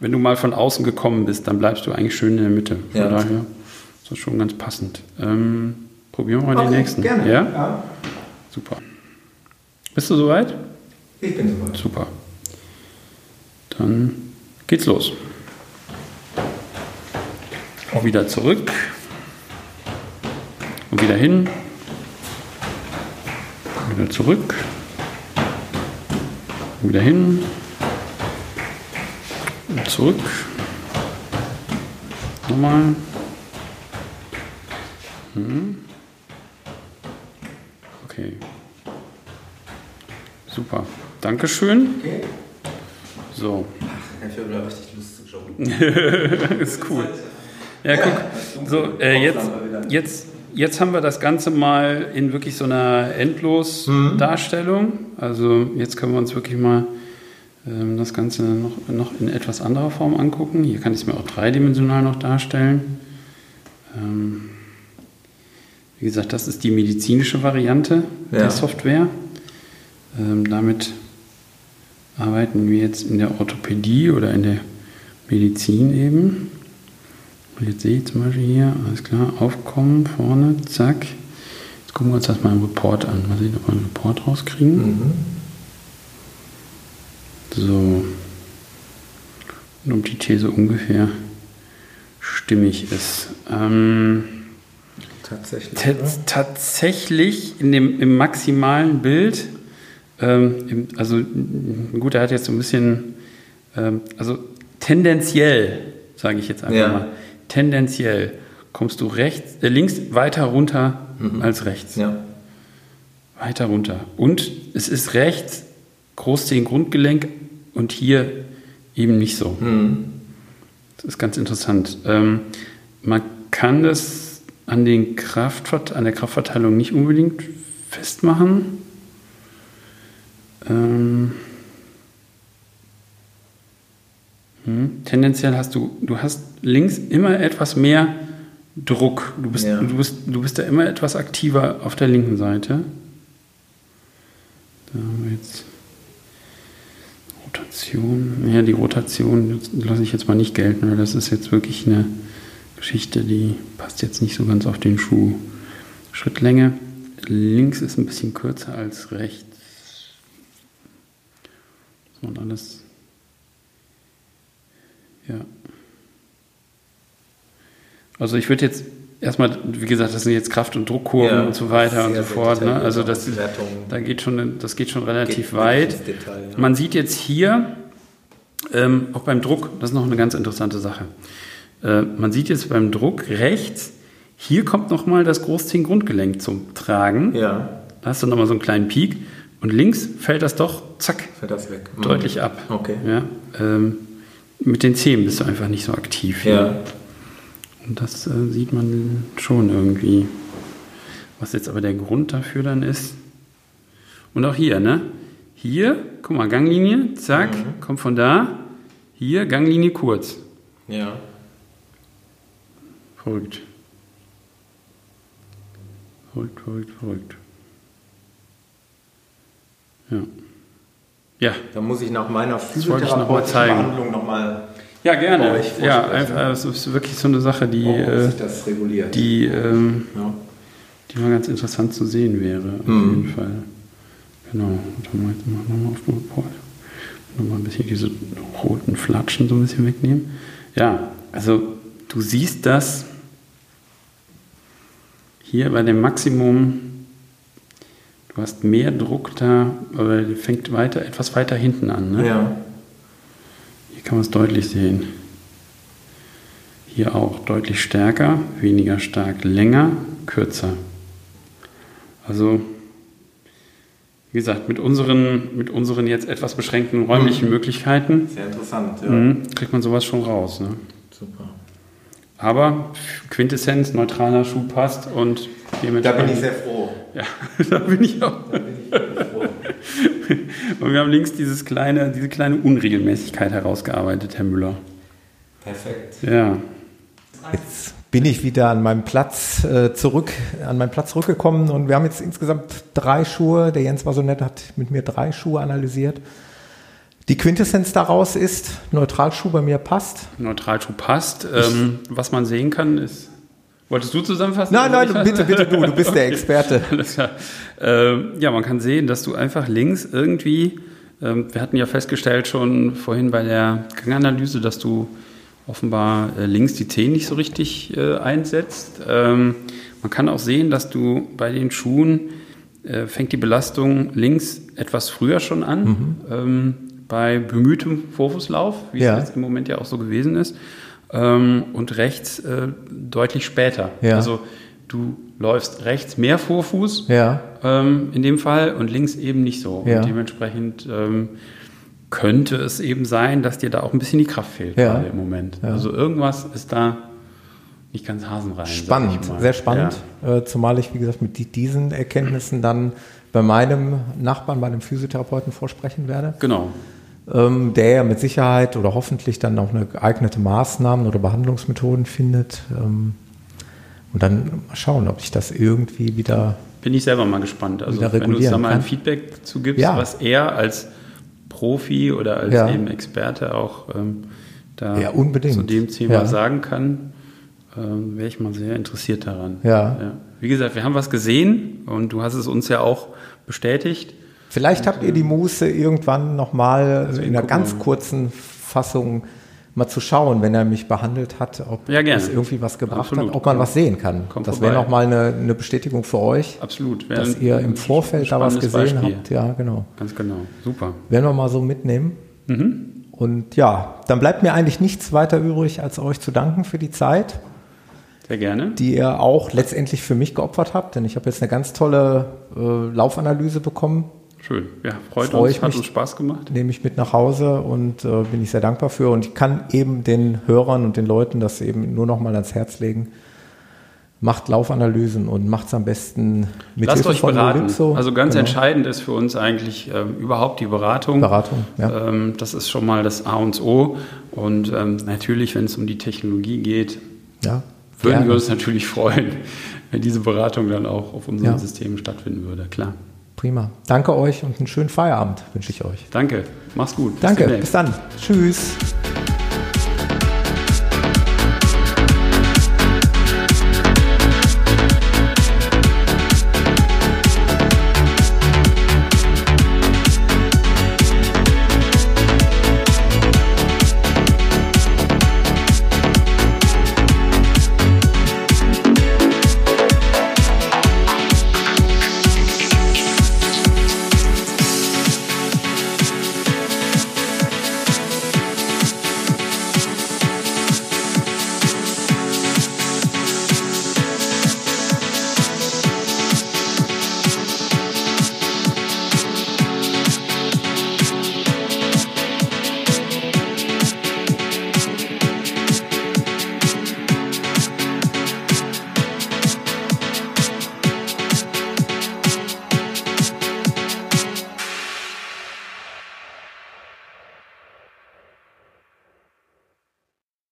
wenn du mal von außen gekommen bist, dann bleibst du eigentlich schön in der Mitte. Von Ja. daher ist das schon ganz passend. Ähm, probieren wir mal den Okay, nächsten. gerne. Ja? Ja. Super. Bist du soweit? Ich bin soweit. Super. Dann geht's los. Auch wieder zurück. Und wieder hin. Wieder zurück. Wieder hin. Und zurück. Nochmal. Hm. Okay. Super. Dankeschön. Okay. So. Ich habe richtig Lust zu joggen. ist cool. Ja, guck. So, äh, jetzt, jetzt, jetzt haben wir das Ganze mal in wirklich so einer Endlos-Darstellung. Also jetzt können wir uns wirklich mal ähm, das Ganze noch, noch in etwas anderer Form angucken. Hier kann ich es mir auch dreidimensional noch darstellen. Ähm, wie gesagt, das ist die medizinische Variante Ja. der Software. Ähm, damit arbeiten wir jetzt in der Orthopädie oder in der Medizin eben. Jetzt sehe ich zum Beispiel hier, alles klar, aufkommen, vorne, zack. Jetzt gucken wir uns das mal im Report an. Mal sehen, ob wir einen Report rauskriegen. Mhm. So. Und ob die These ungefähr stimmig ist. Ähm, Tatsächlich. Tats- tatsächlich in dem, im maximalen Bild, ähm, also gut, er hat jetzt so ein bisschen, ähm, also tendenziell, sage ich jetzt einfach Ja. mal, tendenziell kommst du rechts, äh, links weiter runter als rechts. Ja. Weiter runter. Und es ist rechts Großzehen Grundgelenk und hier eben nicht so. Mhm. Das ist ganz interessant. Ähm, man kann das an, den Kraftvert an der Kraftverteilung nicht unbedingt festmachen. Ähm, hm, tendenziell hast du, du hast links immer etwas mehr Druck. Du bist, Ja. du, bist, du bist da immer etwas aktiver auf der linken Seite. Da haben wir jetzt Rotation. Ja, die Rotation lasse ich jetzt mal nicht gelten, weil das ist jetzt wirklich eine Geschichte, die passt jetzt nicht so ganz auf den Schuh. Schrittlänge. Links ist ein bisschen kürzer als rechts. So und alles. Ja. Also ich würde jetzt erstmal, wie gesagt, das sind jetzt Kraft- und Druckkurven Ja, und so weiter und so fort. Ne? Also das, da geht schon, das geht schon relativ Geht weit. Detail, ja. Man sieht jetzt hier, ähm, auch beim Druck, das ist noch eine ganz interessante Sache. Äh, man sieht jetzt beim Druck rechts, hier kommt nochmal das Großzehen-Grundgelenk zum Tragen. Ja. Da hast du nochmal so einen kleinen Peak. Und links fällt das doch, zack, Fällt das weg. Mhm. deutlich ab. Okay. Ja, ähm, mit den Zehen bist du einfach nicht so aktiv. Hier. Ja. Und das äh, sieht man schon irgendwie. Was jetzt aber der Grund dafür dann ist. Und auch hier, ne? Hier, guck mal, Ganglinie, zack, kommt von da. Hier, Ganglinie kurz. Ja. Verrückt. Verrückt, verrückt, verrückt. Ja. Ja. Da muss ich nach meiner Das wollte ich noch mal zeigen. Behandlung nochmal, Ja, gerne. Euch Ja, einfach, es ist wirklich so eine Sache, die, äh, die, ähm, ja. die mal ganz interessant zu sehen wäre. Auf Mhm. jeden Fall. Genau. Und dann jetzt mal nochmal auf den Report. Nochmal ein bisschen diese roten Flatschen so ein bisschen wegnehmen. Ja, also du siehst das hier bei dem Maximum. Du hast mehr Druck da, aber fängt weiter, etwas weiter hinten an. Ne? ja. Hier kann man es deutlich sehen. Hier auch deutlich stärker, weniger stark, länger, kürzer. Also, wie gesagt, mit unseren, mit unseren jetzt etwas beschränkten räumlichen Möglichkeiten Sehr interessant, ja. mhm, kriegt man sowas schon raus. Ne? Super. Aber Quintessenz, neutraler Schuh passt und Da bin ich sehr froh. Ja, da bin ich auch. Und wir haben links dieses kleine, diese kleine Unregelmäßigkeit herausgearbeitet, Herr Müller. Perfekt. Ja. Jetzt bin ich wieder an meinem Platz äh, zurück, an meinen Platz zurückgekommen und wir haben jetzt insgesamt drei Schuhe. Der Jens war so nett, hat mit mir drei Schuhe analysiert. Die Quintessenz daraus ist, Neutralschuh bei mir passt. Neutralschuh passt. Ähm, was man sehen kann, ist. Wolltest du zusammenfassen? Nein, nein, ich? bitte, bitte du, du bist der Experte. Alles klar. Ähm, ja, man kann sehen, dass du einfach links irgendwie, ähm, wir hatten ja festgestellt schon vorhin bei der Ganganalyse, dass du offenbar äh, links die Zehen nicht so richtig äh, einsetzt. Ähm, man kann auch sehen, dass du bei den Schuhen äh, fängt die Belastung links etwas früher schon an, ähm, bei bemühtem Vorfußlauf, wie Ja. es jetzt im Moment ja auch so gewesen ist, ähm, und rechts äh, deutlich später. Ja. Also du läufst rechts mehr Vorfuß Ja, ähm, in dem Fall und links eben nicht so. Ja. Und dementsprechend ähm, könnte es eben sein, dass dir da auch ein bisschen die Kraft fehlt Ja. gerade im Moment. Also irgendwas ist da nicht ganz hasenrein. spannend, sehr spannend. Äh, zumal ich, wie gesagt, mit die- diesen Erkenntnissen dann bei meinem Nachbarn, bei einem Physiotherapeuten vorsprechen werde. Genau. Ähm, der ja mit Sicherheit oder hoffentlich dann auch eine geeignete Maßnahmen oder Behandlungsmethoden findet. Ähm, und dann mal schauen, ob ich das irgendwie wieder. Bin ich selber mal gespannt. Also wenn du uns da mal ein. Feedback zu gibst, Ja. was er als Profi oder als Ja. eben Experte auch ähm, da Ja, zu dem Thema sagen kann, ähm, wäre ich mal sehr interessiert daran. Ja. Wie gesagt, wir haben was gesehen und du hast es uns ja auch bestätigt. Vielleicht habt ihr die Muße, irgendwann nochmal in einer ganz kurzen Fassung mal zu schauen, wenn er mich behandelt hat, ob Ja, es irgendwie was gebracht Absolut. hat, ob man was sehen kann. Kommt das wäre nochmal eine, eine Bestätigung für euch, Absolut. Wäre dass ihr im Vorfeld da was gesehen Beispiel. habt. Ja, genau. Ganz genau. Super. Werden wir mal so mitnehmen. Mhm. Und ja, dann bleibt mir eigentlich nichts weiter übrig, als euch zu danken für die Zeit, Sehr gerne. die ihr auch letztendlich für mich geopfert habt, denn ich habe jetzt eine ganz tolle äh, Laufanalyse bekommen, Schön. Ja, freut Freu uns. Hat mich. uns Spaß gemacht. nehme ich mit nach Hause und äh, bin ich sehr dankbar für. Und ich kann eben den Hörern und den Leuten das eben nur noch mal ans Herz legen. Macht Laufanalysen und macht es am besten mit Lasst Hilfe euch beraten. Molypso. Also ganz Genau. entscheidend ist für uns eigentlich ähm, überhaupt die Beratung. Beratung, ja. Ähm, das ist schon mal das A und O. Und ähm, natürlich, wenn es um die Technologie geht, Ja, würden gerne. wir uns natürlich freuen, wenn diese Beratung dann auch auf unseren Ja. Systemen stattfinden würde. Klar. Prima. Danke euch und einen schönen Feierabend wünsche ich euch. Danke. Mach's gut. Bis Danke, bis dann. Tschüss.